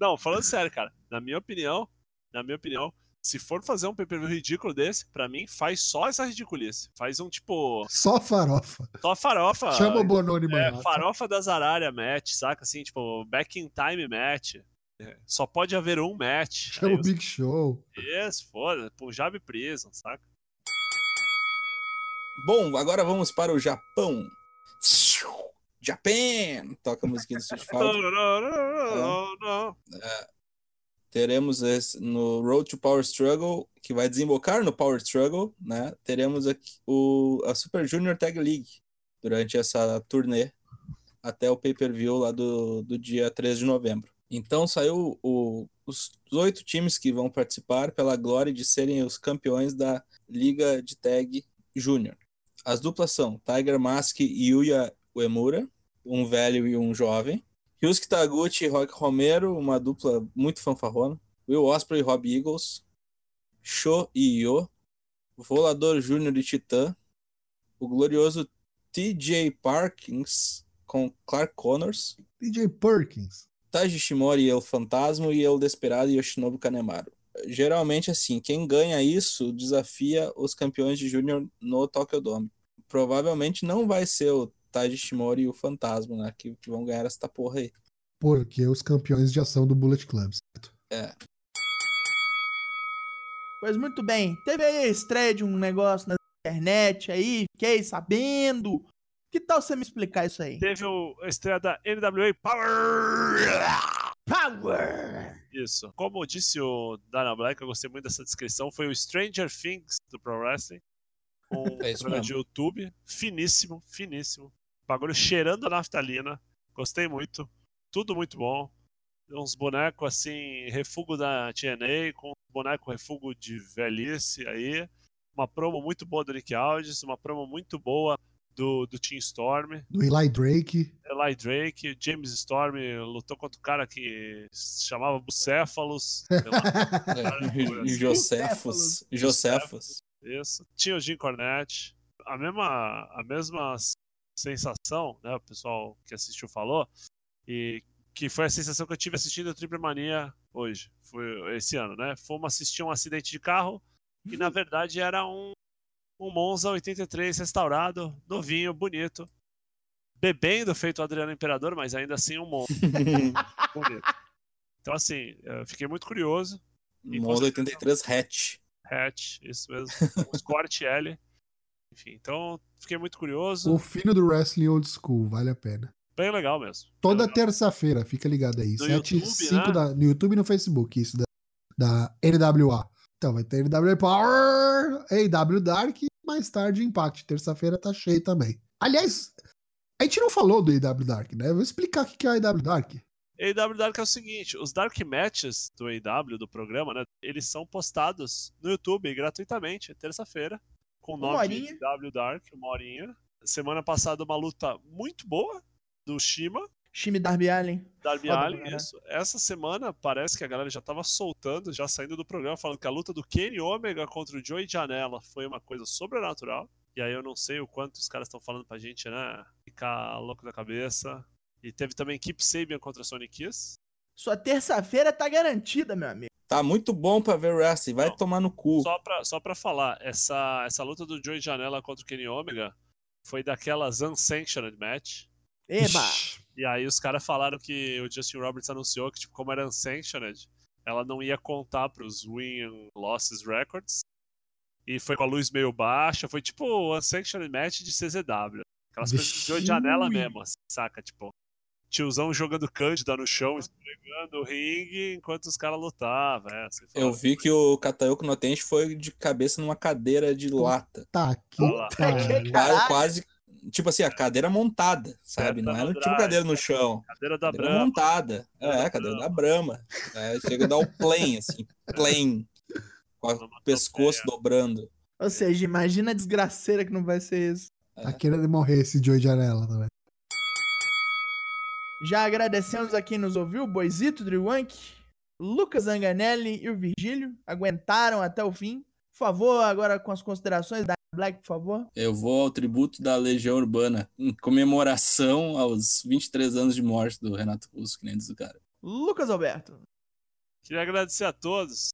Speaker 3: não, falando sério, cara, na minha opinião, na minha opinião, se for fazer um pay-per-view ridículo desse, pra mim faz só essa ridiculice. Faz um tipo,
Speaker 2: Só farofa.
Speaker 3: só farofa.
Speaker 2: Chama o Bononi,
Speaker 3: é,
Speaker 2: mano.
Speaker 3: farofa das Araras match, saca? Assim, tipo, back in time match. É, Só pode haver um match.
Speaker 2: Chama
Speaker 3: Aí
Speaker 2: o
Speaker 3: os-
Speaker 2: Big Show.
Speaker 3: Yes, foda, Punjab Prison, saca?
Speaker 4: Bom, agora vamos para o Japão. Japan! Toca a musiquinha do Street
Speaker 3: Não,
Speaker 4: Fighter.
Speaker 3: não, não, não, não.
Speaker 4: Teremos esse, no Road to Power Struggle, que vai desembocar no Power Struggle, né? Teremos aqui o, a Super Junior Tag League durante essa turnê até o pay-per-view lá do, do dia 13 de novembro. Então saiu o- os oito times que vão participar pela glória de serem os campeões da Liga de Tag Júnior. As duplas são Tiger Mask e Yuya Uemura, um velho e um jovem. Ryusuke Taguchi e Rock Romero, uma dupla muito fanfarrona. Will Ospreay e Rob Eagles. Sho e Io. Volador Júnior e Titã. O glorioso TJ Parkins com Clark Connors.
Speaker 2: DJ Perkins.
Speaker 4: Taji Shimori e El Fantasma e El Desperado e Yoshinobu Kanemaru. Geralmente, assim, quem ganha isso desafia os campeões de Júnior no Tokyo Dome. Provavelmente não vai ser o Taji Shimori e o Fantasma, né? Que, que vão ganhar essa porra aí.
Speaker 2: Porque os campeões de ação do Bullet Club. certo?
Speaker 4: É.
Speaker 1: Pois muito bem, teve aí a estreia de um negócio na internet aí, fiquei sabendo. Que tal você me explicar isso aí?
Speaker 3: Teve o, a estreia da NWA Power.
Speaker 1: Power!
Speaker 3: Isso. Como disse o Dana Black, eu gostei muito dessa descrição. Foi o Stranger Things do Pro Wrestling. Um
Speaker 4: É
Speaker 3: programa de YouTube. Finíssimo, finíssimo. Bagulho cheirando a naftalina. Gostei muito. Tudo muito bom. Uns bonecos assim, refugo da TNA, com um boneco refugo de velhice aí. Uma promo muito boa do Nick Aldis, uma promo muito boa do, do Team Storm.
Speaker 2: Do Eli Drake.
Speaker 3: Eli Drake, James Storm lutou contra o cara que se chamava Bucéfalos.
Speaker 4: É, e- e Josefos. Josefos.
Speaker 3: Isso. Tinha o Jim Cornette. A mesma, a mesma sensação, né? O pessoal que assistiu falou. E que foi a sensação que eu tive assistindo o Triple Mania hoje. Foi esse ano, né? Fomos assistir um acidente de carro e na verdade era um, um Monza 83 restaurado, novinho, bonito. Bebendo feito o Adriano Imperador, mas ainda assim um Monza bonito. Então, assim, eu fiquei muito curioso.
Speaker 4: Monza 83 Hatch.
Speaker 3: Hatch, isso mesmo. Um Escort L. Enfim, então fiquei muito curioso.
Speaker 2: O fino do Wrestling Old School, vale a pena.
Speaker 3: Bem legal mesmo.
Speaker 2: Toda terça-feira, fica ligado aí.
Speaker 3: No
Speaker 2: 7
Speaker 3: YouTube,
Speaker 2: 5
Speaker 3: né?
Speaker 2: da, no YouTube e no Facebook, isso da, da NWA. Então vai ter NWA Power, AW Dark e mais tarde Impact. Terça-feira tá cheio também. Aliás, a gente não falou do AW Dark, né? Vou explicar o que que é o AW Dark.
Speaker 3: AW Dark é o seguinte: os Dark Matches do AW, do programa, né? Eles são postados no YouTube gratuitamente, terça-feira, com o nome de AW Dark, uma horinha. Semana passada, uma luta muito boa do Shima,
Speaker 1: Time Darby Allen.
Speaker 3: Darby
Speaker 1: Foda,
Speaker 3: Allin,
Speaker 1: né?
Speaker 3: isso. Essa semana parece que a galera já tava soltando, já saindo do programa, falando que a luta do Kenny Omega contra o Joey Janela foi uma coisa sobrenatural. E aí eu não sei o quanto os caras estão falando pra gente, né? Ficar louco da cabeça. E teve também Keep Sabian contra Sonic Kiss.
Speaker 1: Sua terça-feira tá garantida, meu amigo.
Speaker 4: Tá muito bom pra ver wrestling. Vai
Speaker 3: Não.
Speaker 4: tomar no cu.
Speaker 3: Só pra, só pra falar, essa, essa luta do Joey Janela contra o Kenny Omega foi daquelas unsanctioned match.
Speaker 1: Eba!
Speaker 3: E aí os caras falaram que o Justin Roberts anunciou que, tipo, como era unsanctioned, ela não ia contar pros win and losses records. E foi com a luz meio baixa, foi tipo o unsanctioned match de CZW. Aquelas coisas de Joey Janela mesmo, assim, saca? Tipo, tiozão jogando Cândida no chão, esfregando o ringue enquanto os caras lutavam. É,
Speaker 4: Eu vi que o Katayoko Notenshi foi de cabeça numa cadeira de lata.
Speaker 2: Tá aqui.
Speaker 1: Que
Speaker 4: Quase. Tipo assim, a cadeira montada, sabe? Não era tipo cadeira no chão.
Speaker 3: Cadeira da
Speaker 4: Cadeira
Speaker 3: Brahma.
Speaker 4: montada. É,
Speaker 3: da
Speaker 4: cadeira da
Speaker 3: Brahma.
Speaker 4: Brahma. É, chega a dar o plane, assim. Plane. Com o pescoço dobrando.
Speaker 1: Ou seja, imagina a desgraceira que não vai ser isso.
Speaker 2: Tá querendo morrer esse Joey Janela também.
Speaker 1: Já agradecemos a quem nos ouviu, Boizito, Driwank, Lucas Anganelli e o Virgílio. Aguentaram até o fim. Por favor, agora com as considerações da Black, por favor.
Speaker 4: Eu vou ao tributo da Legião Urbana, em comemoração aos 23 anos de morte do Renato Russo, que nem diz o cara.
Speaker 1: Lucas Alberto.
Speaker 3: Queria agradecer a todos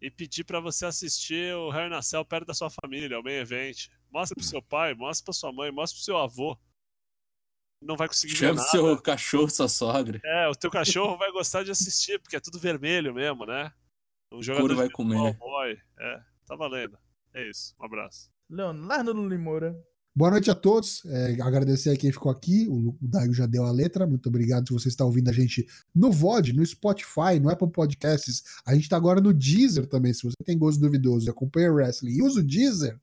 Speaker 3: e pedir pra você assistir o Cell perto da sua família, o main event. Mostra pro seu pai, mostra pra sua mãe, mostra pro seu avô. Não vai conseguir ver
Speaker 4: Chama
Speaker 3: nada.
Speaker 4: seu cachorro, sua sogra.
Speaker 3: É, o teu cachorro vai gostar de assistir, porque é tudo vermelho mesmo, né? Um jogador
Speaker 4: vai comer.
Speaker 3: cowboy. É, tá valendo. É isso, um abraço.
Speaker 1: Leonardo Limoura.
Speaker 2: Boa noite a todos. É, agradecer a quem ficou aqui. O, o Daio já deu a letra. Muito obrigado se você está ouvindo a gente no VOD, no Spotify, no Apple Podcasts. A gente está agora no Deezer também. Se você tem gosto duvidoso e acompanha o wrestling e usa o Deezer,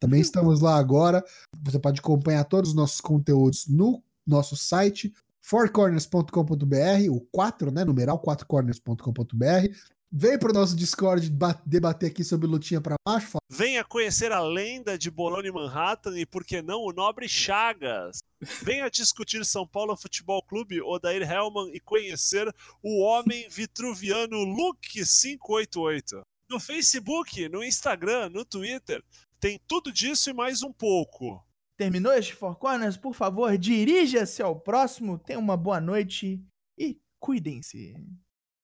Speaker 2: também estamos lá agora. Você pode acompanhar todos os nossos conteúdos no nosso site fourcorners.com.br, o 4, né? Numeral 4corners.com.br. Vem pro nosso Discord ba- debater aqui sobre lutinha pra baixo,
Speaker 3: Venha conhecer a lenda de Bologna e Manhattan e, por que não, o nobre Chagas. Venha discutir São Paulo Futebol Clube, Odair Hellman e conhecer o homem vitruviano Luke588. No Facebook, no Instagram, no Twitter, tem tudo disso e mais um pouco.
Speaker 1: Terminou este Four Corners? Por favor, dirija-se ao próximo. Tenha uma boa noite e cuidem-se.